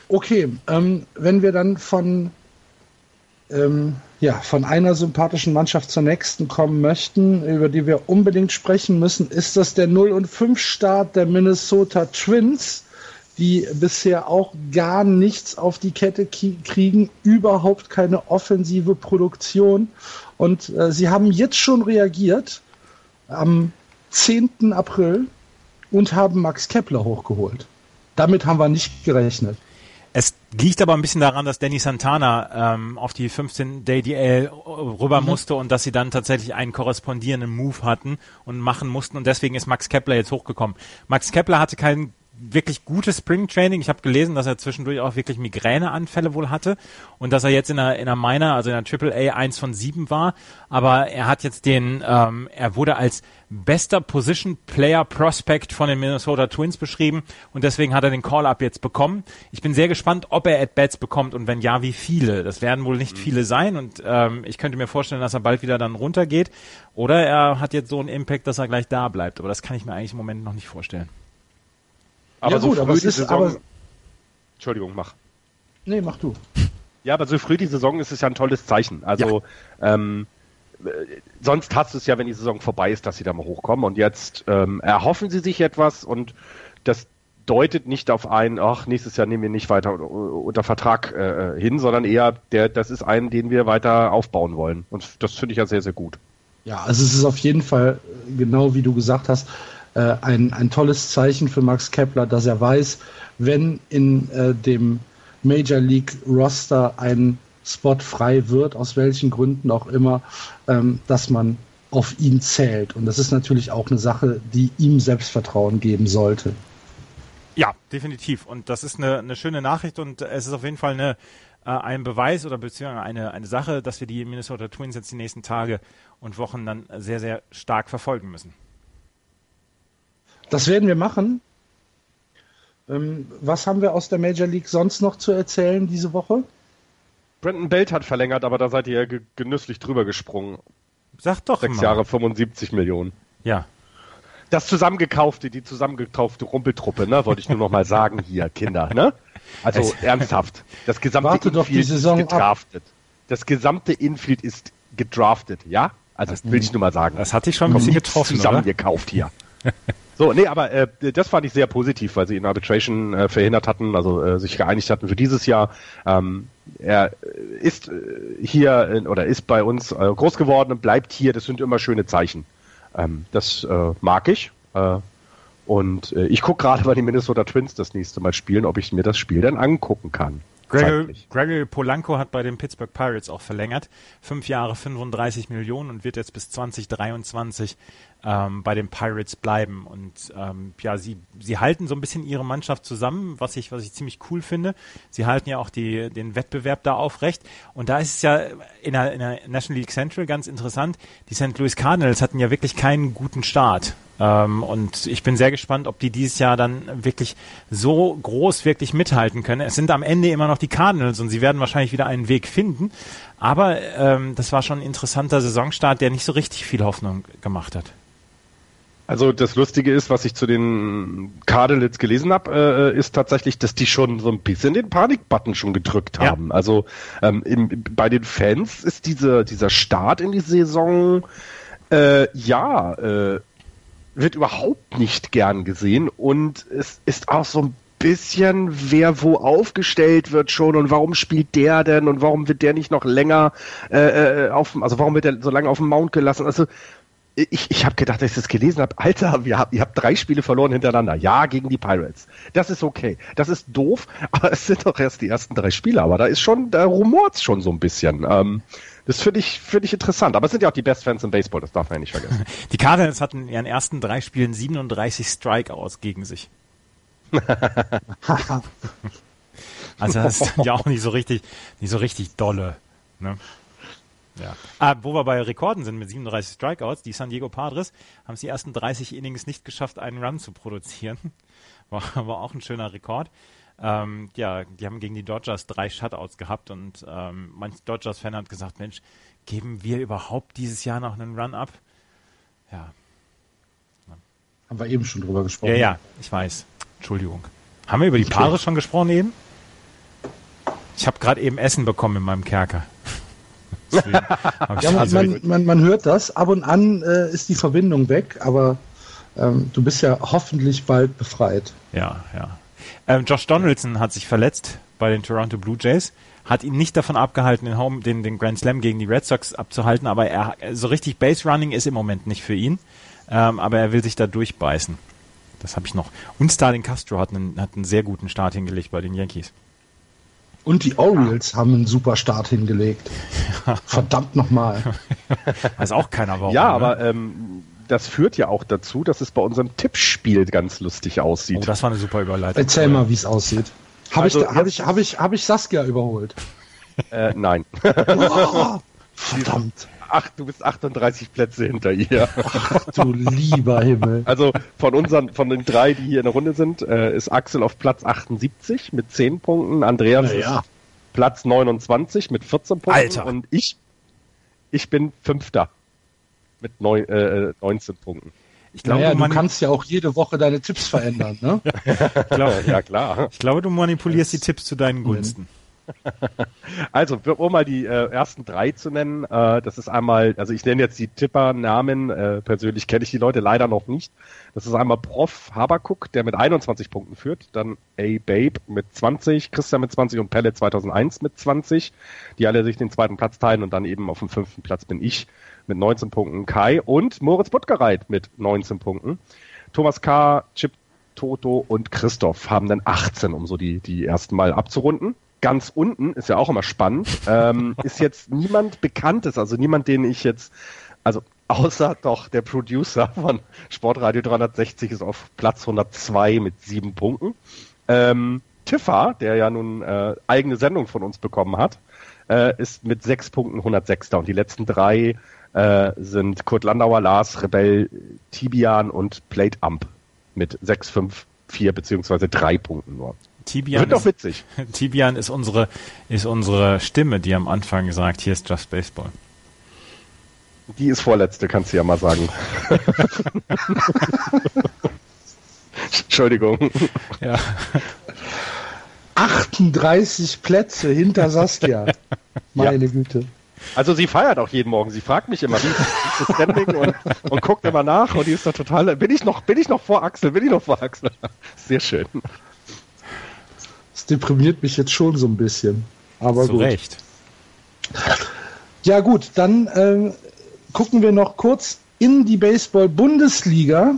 Okay, ähm, wenn wir dann von ähm, ja, von einer sympathischen Mannschaft zur nächsten kommen möchten, über die wir unbedingt sprechen müssen, ist das der 0 und 5 Start der Minnesota Twins, die bisher auch gar nichts auf die Kette kriegen, überhaupt keine offensive Produktion. Und äh, sie haben jetzt schon reagiert am 10. April und haben Max Kepler hochgeholt. Damit haben wir nicht gerechnet. Es liegt aber ein bisschen daran, dass Danny Santana ähm, auf die 15 Day DL rüber mhm. musste und dass sie dann tatsächlich einen korrespondierenden Move hatten und machen mussten und deswegen ist Max Kepler jetzt hochgekommen. Max Kepler hatte keinen wirklich gutes Springtraining. Ich habe gelesen, dass er zwischendurch auch wirklich Migräneanfälle wohl hatte und dass er jetzt in der in der Minor, also in der Triple A 1 von 7 war. Aber er hat jetzt den, ähm, er wurde als bester Position Player Prospect von den Minnesota Twins beschrieben und deswegen hat er den Call-Up jetzt bekommen. Ich bin sehr gespannt, ob er At-Bats bekommt und wenn ja, wie viele. Das werden wohl nicht mhm. viele sein und ähm, ich könnte mir vorstellen, dass er bald wieder dann runtergeht oder er hat jetzt so einen Impact, dass er gleich da bleibt. Aber das kann ich mir eigentlich im Moment noch nicht vorstellen. Aber ja, so gut, früh aber die ist, Saison... Aber... Entschuldigung, mach. Nee, mach du. Ja, aber so früh die Saison ist es ja ein tolles Zeichen. Also ja. ähm, äh, sonst hast du es ja, wenn die Saison vorbei ist, dass sie da mal hochkommen. Und jetzt ähm, erhoffen sie sich etwas und das deutet nicht auf ein, ach, nächstes Jahr nehmen wir nicht weiter unter Vertrag äh, hin, sondern eher, der, das ist ein, den wir weiter aufbauen wollen. Und das finde ich ja sehr, sehr gut. Ja, also es ist auf jeden Fall, genau wie du gesagt hast, äh, ein, ein tolles Zeichen für Max Kepler, dass er weiß, wenn in äh, dem Major League Roster ein Spot frei wird, aus welchen Gründen auch immer, ähm, dass man auf ihn zählt. Und das ist natürlich auch eine Sache, die ihm Selbstvertrauen geben sollte. Ja, definitiv. Und das ist eine, eine schöne Nachricht und es ist auf jeden Fall eine, äh, ein Beweis oder beziehungsweise eine, eine Sache, dass wir die Minnesota Twins jetzt die nächsten Tage und Wochen dann sehr, sehr stark verfolgen müssen. Das werden wir machen. Ähm, was haben wir aus der Major League sonst noch zu erzählen diese Woche? Brandon Belt hat verlängert, aber da seid ihr ja genüsslich drüber gesprungen. Sag doch Sechs mal. Jahre 75 Millionen. Ja, das zusammengekaufte, die zusammengekaufte Rumpeltruppe, ne, wollte ich nur noch mal sagen hier, Kinder, ne? Also es, ernsthaft. Das gesamte Warte Infield ist gedraftet. Ab. Das gesamte Infield ist gedraftet, ja? Also das will ich nur mal sagen. Das hatte ich schon ein bisschen getroffen, zusammengekauft hier. So, nee, aber äh, das fand ich sehr positiv, weil sie in Arbitration äh, verhindert hatten, also äh, sich geeinigt hatten für dieses Jahr. Ähm, er ist äh, hier in, oder ist bei uns äh, groß geworden und bleibt hier. Das sind immer schöne Zeichen. Ähm, das äh, mag ich. Und ich gucke gerade, weil die Minnesota Twins das nächste Mal spielen, ob ich mir das Spiel dann angucken kann. Gregory, Gregory Polanco hat bei den Pittsburgh Pirates auch verlängert. Fünf Jahre 35 Millionen und wird jetzt bis 2023 ähm, bei den Pirates bleiben. Und ähm, ja, sie, sie halten so ein bisschen ihre Mannschaft zusammen, was ich, was ich ziemlich cool finde. Sie halten ja auch die, den Wettbewerb da aufrecht. Und da ist es ja in der, in der National League Central ganz interessant. Die St. Louis Cardinals hatten ja wirklich keinen guten Start. Ähm, und ich bin sehr gespannt, ob die dieses Jahr dann wirklich so groß wirklich mithalten können. Es sind am Ende immer noch die Cardinals und sie werden wahrscheinlich wieder einen Weg finden. Aber ähm, das war schon ein interessanter Saisonstart, der nicht so richtig viel Hoffnung gemacht hat. Also das Lustige ist, was ich zu den Cardinals gelesen habe, äh, ist tatsächlich, dass die schon so ein bisschen den Panikbutton schon gedrückt haben. Ja. Also ähm, im, bei den Fans ist diese, dieser Start in die Saison äh, ja äh, wird überhaupt nicht gern gesehen und es ist auch so ein bisschen, wer wo aufgestellt wird schon und warum spielt der denn und warum wird der nicht noch länger äh, äh auf, also warum wird der so lange auf dem Mount gelassen? Also ich, ich habe gedacht, als ich das gelesen habe, Alter, wir hab, ihr habt drei Spiele verloren hintereinander. Ja, gegen die Pirates. Das ist okay. Das ist doof, aber es sind doch erst die ersten drei Spiele. Aber da ist schon, da rumort's schon so ein bisschen. Ähm, das finde ich, finde ich interessant. Aber es sind ja auch die Best Fans im Baseball, das darf man ja nicht vergessen. Die Cardinals hatten in ihren ersten drei Spielen 37 Strikeouts gegen sich. also das ist ja auch nicht so richtig, nicht so richtig dolle. Ne? Ja. Ah, wo wir bei Rekorden sind mit 37 Strikeouts, die San Diego Padres haben es die ersten 30 Innings nicht geschafft, einen Run zu produzieren. War, war auch ein schöner Rekord. Ähm, ja, die haben gegen die Dodgers drei Shutouts gehabt und ähm, manch Dodgers-Fan hat gesagt, Mensch, geben wir überhaupt dieses Jahr noch einen Run ab? Ja. Haben wir eben schon drüber gesprochen. Ja, ja, ich weiß. Entschuldigung. Haben wir über die Paare schon gesprochen eben? Ich habe gerade eben Essen bekommen in meinem Kerker. ja, man, man, man, man, hört das. Ab und an äh, ist die Verbindung weg, aber ähm, du bist ja hoffentlich bald befreit. Ja, ja. Ähm, Josh Donaldson hat sich verletzt bei den Toronto Blue Jays. Hat ihn nicht davon abgehalten, den, Home, den, den Grand Slam gegen die Red Sox abzuhalten, aber er, so richtig Base Running ist im Moment nicht für ihn. Ähm, aber er will sich da durchbeißen. Das habe ich noch. Und Starling Castro hat einen, hat einen sehr guten Start hingelegt bei den Yankees. Und die Orioles haben einen super Start hingelegt. Verdammt nochmal. Weiß auch keiner warum. Ja, ne? aber ähm, das führt ja auch dazu, dass es bei unserem Tippspiel ganz lustig aussieht. Oh, das war eine super Überleitung. Erzähl mal, wie es aussieht. Habe also, ich, hab ich, hab ich, hab ich Saskia überholt? Äh, nein. Oh, verdammt. Ach, du bist 38 Plätze hinter ihr. Ach, du lieber Himmel. Also von unseren, von den drei, die hier in der Runde sind, äh, ist Axel auf Platz 78 mit 10 Punkten, Andreas ja. ist Platz 29 mit 14 Punkten Alter. und ich, ich bin Fünfter mit neun, äh, 19 äh, Punkten. Ich glaube, naja, du, du kannst ja auch jede Woche deine Tipps verändern, ne? glaube, ja, klar. Ich glaube, du manipulierst das die Tipps zu deinen Gunsten. Also, um mal die äh, ersten drei zu nennen, äh, das ist einmal, also ich nenne jetzt die Tipper-Namen, äh, persönlich kenne ich die Leute leider noch nicht. Das ist einmal Prof Habakuk, der mit 21 Punkten führt, dann A Babe mit 20, Christian mit 20 und Pelle 2001 mit 20, die alle sich den zweiten Platz teilen und dann eben auf dem fünften Platz bin ich mit 19 Punkten Kai und Moritz Buttgereit mit 19 Punkten. Thomas K., Chip Toto und Christoph haben dann 18, um so die, die ersten Mal abzurunden. Ganz unten, ist ja auch immer spannend, ähm, ist jetzt niemand Bekanntes, also niemand, den ich jetzt, also außer doch der Producer von Sportradio 360 ist auf Platz 102 mit sieben Punkten. Ähm, Tiffa, der ja nun äh, eigene Sendung von uns bekommen hat, äh, ist mit sechs Punkten 106. Und die letzten drei äh, sind Kurt Landauer, Lars, Rebell, Tibian und Plate Amp mit 6, 5, 4 beziehungsweise 3 Punkten nur. Tibian Wird doch witzig. Ist, Tibian ist unsere, ist unsere Stimme, die am Anfang sagt, hier ist Just Baseball. Die ist vorletzte, kannst du ja mal sagen. Entschuldigung. Ja. 38 Plätze hinter Saskia. Meine ja. Güte. Also sie feiert auch jeden Morgen. Sie fragt mich immer, wie ist das Standing und, und guckt immer nach und die ist da total. Bin ich noch, bin ich noch vor Axel? Bin ich noch vor Axel? Sehr schön. Das deprimiert mich jetzt schon so ein bisschen. Aber Zu gut. Recht. Ja gut, dann äh, gucken wir noch kurz in die Baseball-Bundesliga,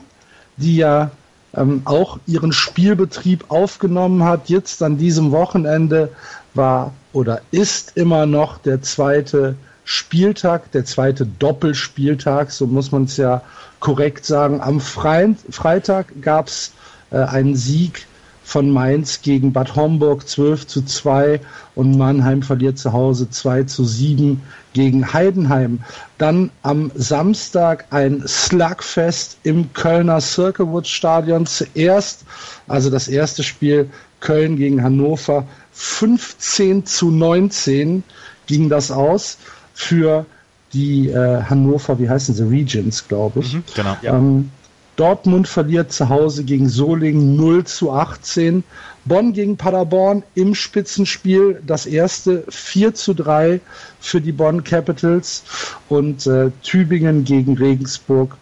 die ja ähm, auch ihren Spielbetrieb aufgenommen hat. Jetzt an diesem Wochenende war oder ist immer noch der zweite Spieltag, der zweite Doppelspieltag, so muss man es ja korrekt sagen. Am Freitag gab es äh, einen Sieg von Mainz gegen Bad Homburg 12 zu 2 und Mannheim verliert zu Hause 2 zu 7 gegen Heidenheim. Dann am Samstag ein Slugfest im Kölner Circlewood Stadion zuerst, also das erste Spiel Köln gegen Hannover 15 zu 19 ging das aus für die äh, Hannover, wie heißen sie, Regions, glaube ich. Mhm, genau. Ähm, Dortmund verliert zu Hause gegen Solingen 0 zu 18. Bonn gegen Paderborn im Spitzenspiel das erste 4 zu 3 für die Bonn Capitals und äh, Tübingen gegen Regensburg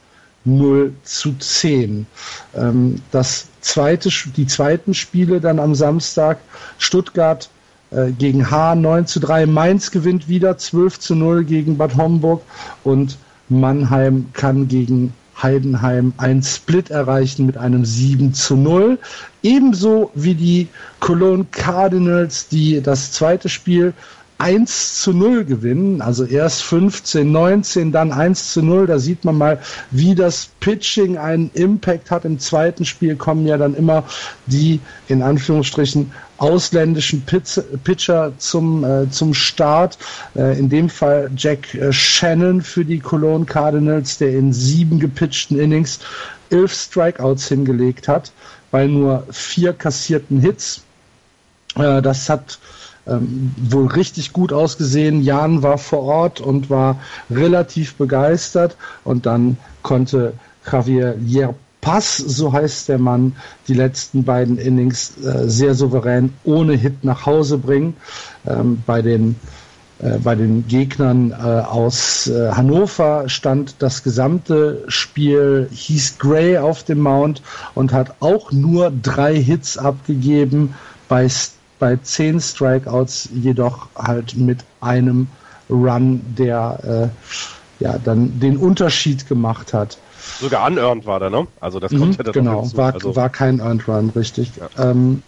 0 zu 10. Ähm, das zweite, die zweiten Spiele dann am Samstag Stuttgart äh, gegen H 9 zu 3. Mainz gewinnt wieder 12 zu 0 gegen Bad Homburg und Mannheim kann gegen Heidenheim ein Split erreichen mit einem 7 zu 0. Ebenso wie die Cologne Cardinals, die das zweite Spiel 1 zu 0 gewinnen, also erst 15, 19, dann 1 zu 0. Da sieht man mal, wie das Pitching einen Impact hat. Im zweiten Spiel kommen ja dann immer die, in Anführungsstrichen, ausländischen Pitcher zum, äh, zum Start. Äh, in dem Fall Jack äh, Shannon für die Cologne Cardinals, der in sieben gepitchten Innings elf Strikeouts hingelegt hat, bei nur vier kassierten Hits. Äh, das hat ähm, wohl richtig gut ausgesehen. Jan war vor Ort und war relativ begeistert und dann konnte Javier Yerpas, so heißt der Mann, die letzten beiden Innings äh, sehr souverän ohne Hit nach Hause bringen. Ähm, bei den äh, bei den Gegnern äh, aus äh, Hannover stand das gesamte Spiel Heath Gray auf dem Mount und hat auch nur drei Hits abgegeben. Bei bei zehn Strikeouts jedoch halt mit einem Run, der äh, ja dann den Unterschied gemacht hat. Sogar unearned war der, ne? Also das kommt mhm, ja dann Genau, hinzu. war, also, war kein Earned Run, richtig. Ja. Ähm,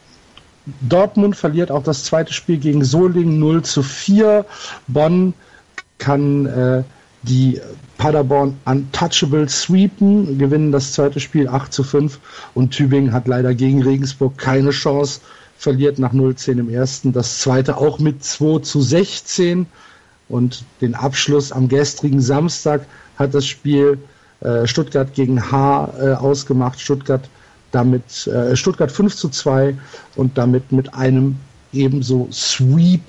Dortmund verliert auch das zweite Spiel gegen Solingen 0 zu 4. Bonn kann äh, die Paderborn untouchable sweepen, gewinnen das zweite Spiel 8 zu 5 und Tübingen hat leider gegen Regensburg keine Chance verliert nach 0-10 im ersten, das zweite auch mit 2 zu 16 und den Abschluss am gestrigen Samstag hat das Spiel Stuttgart gegen H äh, ausgemacht. Stuttgart damit äh, Stuttgart 5 zu 2 und damit mit einem ebenso Sweep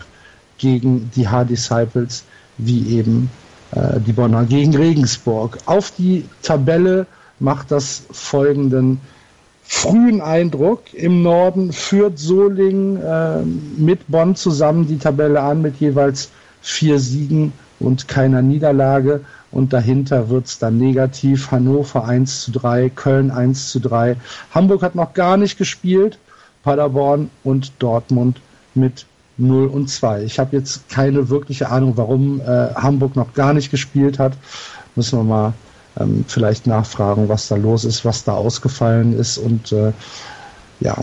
gegen die H-Disciples wie eben äh, die Bonner gegen Regensburg. Auf die Tabelle macht das folgenden frühen Eindruck. Im Norden führt Solingen äh, mit Bonn zusammen die Tabelle an mit jeweils vier Siegen und keiner Niederlage. Und dahinter wird es dann negativ. Hannover 1 zu 3, Köln 1 zu 3. Hamburg hat noch gar nicht gespielt. Paderborn und Dortmund mit 0 und 2. Ich habe jetzt keine wirkliche Ahnung, warum äh, Hamburg noch gar nicht gespielt hat. Müssen wir mal ähm, vielleicht nachfragen, was da los ist, was da ausgefallen ist und äh, ja,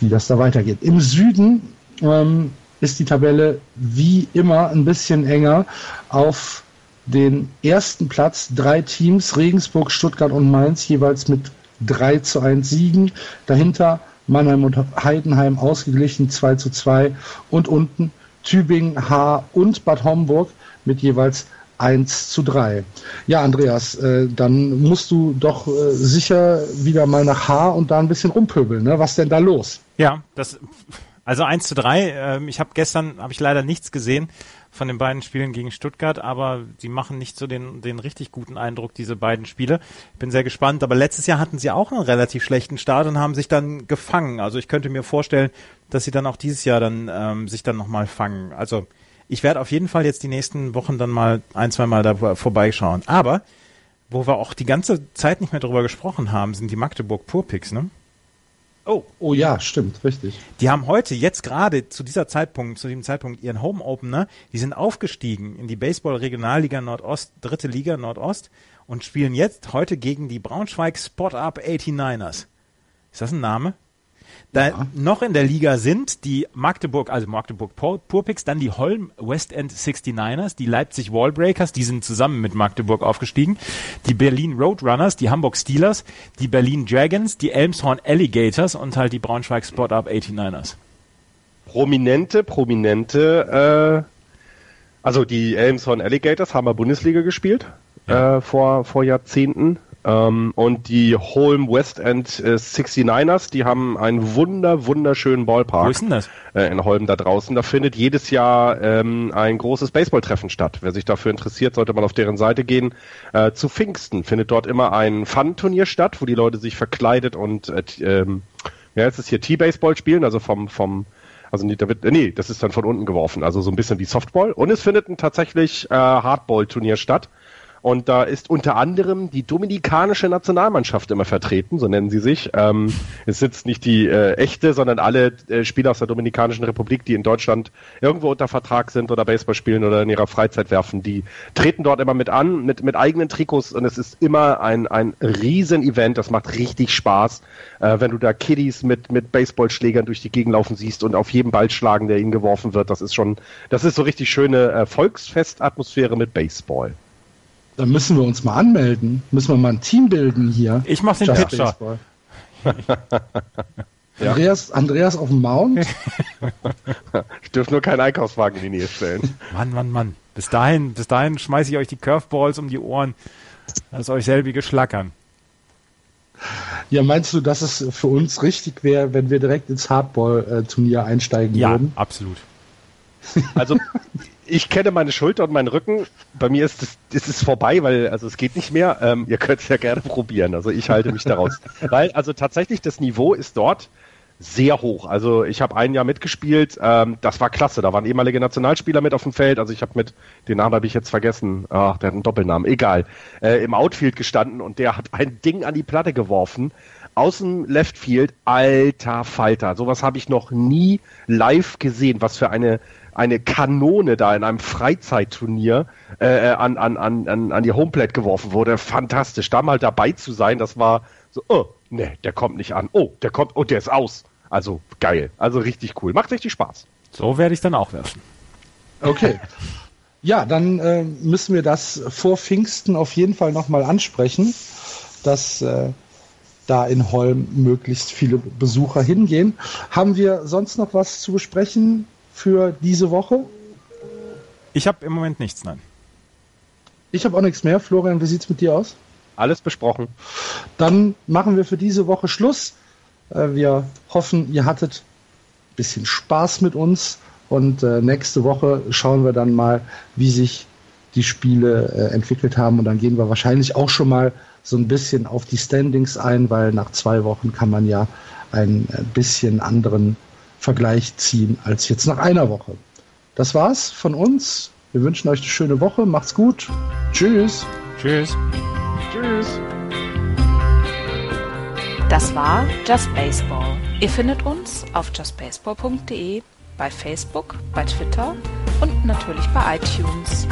wie das da weitergeht. Im Süden ähm, ist die Tabelle wie immer ein bisschen enger. Auf den ersten Platz drei Teams, Regensburg, Stuttgart und Mainz, jeweils mit 3 zu 1 Siegen. Dahinter Mannheim und Heidenheim ausgeglichen 2 zu 2 und unten Tübingen, Haar und Bad Homburg mit jeweils 1 zu 3. Ja, Andreas, äh, dann musst du doch äh, sicher wieder mal nach Haar und da ein bisschen rumpöbeln. Ne? Was denn da los? Ja, das also 1 zu 3. Ähm, ich habe gestern, habe ich leider nichts gesehen von den beiden Spielen gegen Stuttgart, aber sie machen nicht so den, den richtig guten Eindruck, diese beiden Spiele. Ich bin sehr gespannt, aber letztes Jahr hatten sie auch einen relativ schlechten Start und haben sich dann gefangen. Also ich könnte mir vorstellen, dass sie dann auch dieses Jahr dann ähm, sich dann nochmal fangen. Also ich werde auf jeden Fall jetzt die nächsten Wochen dann mal ein, zwei Mal da vorbeischauen. Aber wo wir auch die ganze Zeit nicht mehr drüber gesprochen haben, sind die Magdeburg Purpicks, ne? Oh, oh ja, stimmt, richtig. Die haben heute, jetzt gerade zu dieser Zeitpunkt, zu dem Zeitpunkt ihren Home Opener, die sind aufgestiegen in die Baseball Regionalliga Nordost, dritte Liga Nordost und spielen jetzt heute gegen die Braunschweig Spot Up 89ers. Ist das ein Name? Da ja. noch in der Liga sind die Magdeburg, also Magdeburg Purpix, dann die Holm West End 69ers, die Leipzig Wallbreakers, die sind zusammen mit Magdeburg aufgestiegen, die Berlin Roadrunners, die Hamburg Steelers, die Berlin Dragons, die Elmshorn Alligators und halt die Braunschweig Spot Up 89ers. Prominente, prominente, äh, also die Elmshorn Alligators haben wir Bundesliga gespielt ja. äh, vor, vor Jahrzehnten. Ähm, und die Holm West End äh, 69ers, die haben einen wunder, wunderschönen Ballpark. Wo ist denn das? Äh, in Holm da draußen. Da findet jedes Jahr ähm, ein großes Baseballtreffen statt. Wer sich dafür interessiert, sollte mal auf deren Seite gehen. Äh, zu Pfingsten findet dort immer ein Fun-Turnier statt, wo die Leute sich verkleidet und äh, ähm, ja, jetzt ist hier T-Baseball spielen, also vom, vom also nee, da wird, nee, das ist dann von unten geworfen, also so ein bisschen wie Softball. Und es findet ein tatsächlich äh, Hardball-Turnier statt. Und da ist unter anderem die dominikanische Nationalmannschaft immer vertreten, so nennen sie sich. Ähm, es sitzt nicht die äh, echte, sondern alle äh, Spieler aus der Dominikanischen Republik, die in Deutschland irgendwo unter Vertrag sind oder Baseball spielen oder in ihrer Freizeit werfen, die treten dort immer mit an, mit, mit eigenen Trikots und es ist immer ein, ein Riesen-Event, das macht richtig Spaß, äh, wenn du da Kiddies mit, mit Baseballschlägern durch die Gegend laufen siehst und auf jedem Ball schlagen, der ihnen geworfen wird. Das ist schon, das ist so richtig schöne äh, Volksfestatmosphäre mit Baseball. Da müssen wir uns mal anmelden. Müssen wir mal ein Team bilden hier. Ich mach den Just Pitcher. Andreas, Andreas auf dem Mount. ich dürfte nur keinen Einkaufswagen in die Nähe stellen. Mann, Mann, Mann. Bis dahin, bis dahin schmeiße ich euch die Curveballs um die Ohren, dass euch selbige schlackern. Ja, meinst du, dass es für uns richtig wäre, wenn wir direkt ins Hardball-Turnier einsteigen ja, würden? Ja, absolut. Also ich kenne meine Schulter und meinen Rücken. Bei mir ist es, ist es vorbei, weil also es geht nicht mehr. Ähm, ihr könnt es ja gerne probieren. Also ich halte mich daraus. weil also tatsächlich das Niveau ist dort sehr hoch. Also ich habe ein Jahr mitgespielt. Ähm, das war klasse. Da waren ehemalige Nationalspieler mit auf dem Feld. Also ich habe mit, den Namen habe ich jetzt vergessen. Ach, der hat einen Doppelnamen. Egal. Äh, Im Outfield gestanden und der hat ein Ding an die Platte geworfen. Aus dem Left Field, alter Falter. Sowas habe ich noch nie live gesehen. Was für eine eine Kanone da in einem Freizeitturnier äh, an, an, an, an die Homeplate geworfen wurde. Fantastisch. Da mal dabei zu sein, das war so, oh, ne, der kommt nicht an. Oh, der kommt, oh, der ist aus. Also geil. Also richtig cool. Macht richtig Spaß. So werde ich dann auch werfen. Okay. Ja, dann äh, müssen wir das vor Pfingsten auf jeden Fall nochmal ansprechen, dass äh, da in Holm möglichst viele Besucher hingehen. Haben wir sonst noch was zu besprechen? Für diese Woche? Ich habe im Moment nichts, nein. Ich habe auch nichts mehr. Florian, wie sieht es mit dir aus? Alles besprochen. Dann machen wir für diese Woche Schluss. Äh, wir hoffen, ihr hattet ein bisschen Spaß mit uns und äh, nächste Woche schauen wir dann mal, wie sich die Spiele äh, entwickelt haben und dann gehen wir wahrscheinlich auch schon mal so ein bisschen auf die Standings ein, weil nach zwei Wochen kann man ja ein bisschen anderen Vergleich ziehen als jetzt nach einer Woche. Das war's von uns. Wir wünschen euch eine schöne Woche. Macht's gut. Tschüss. Tschüss. Tschüss. Das war Just Baseball. Ihr findet uns auf justbaseball.de, bei Facebook, bei Twitter und natürlich bei iTunes.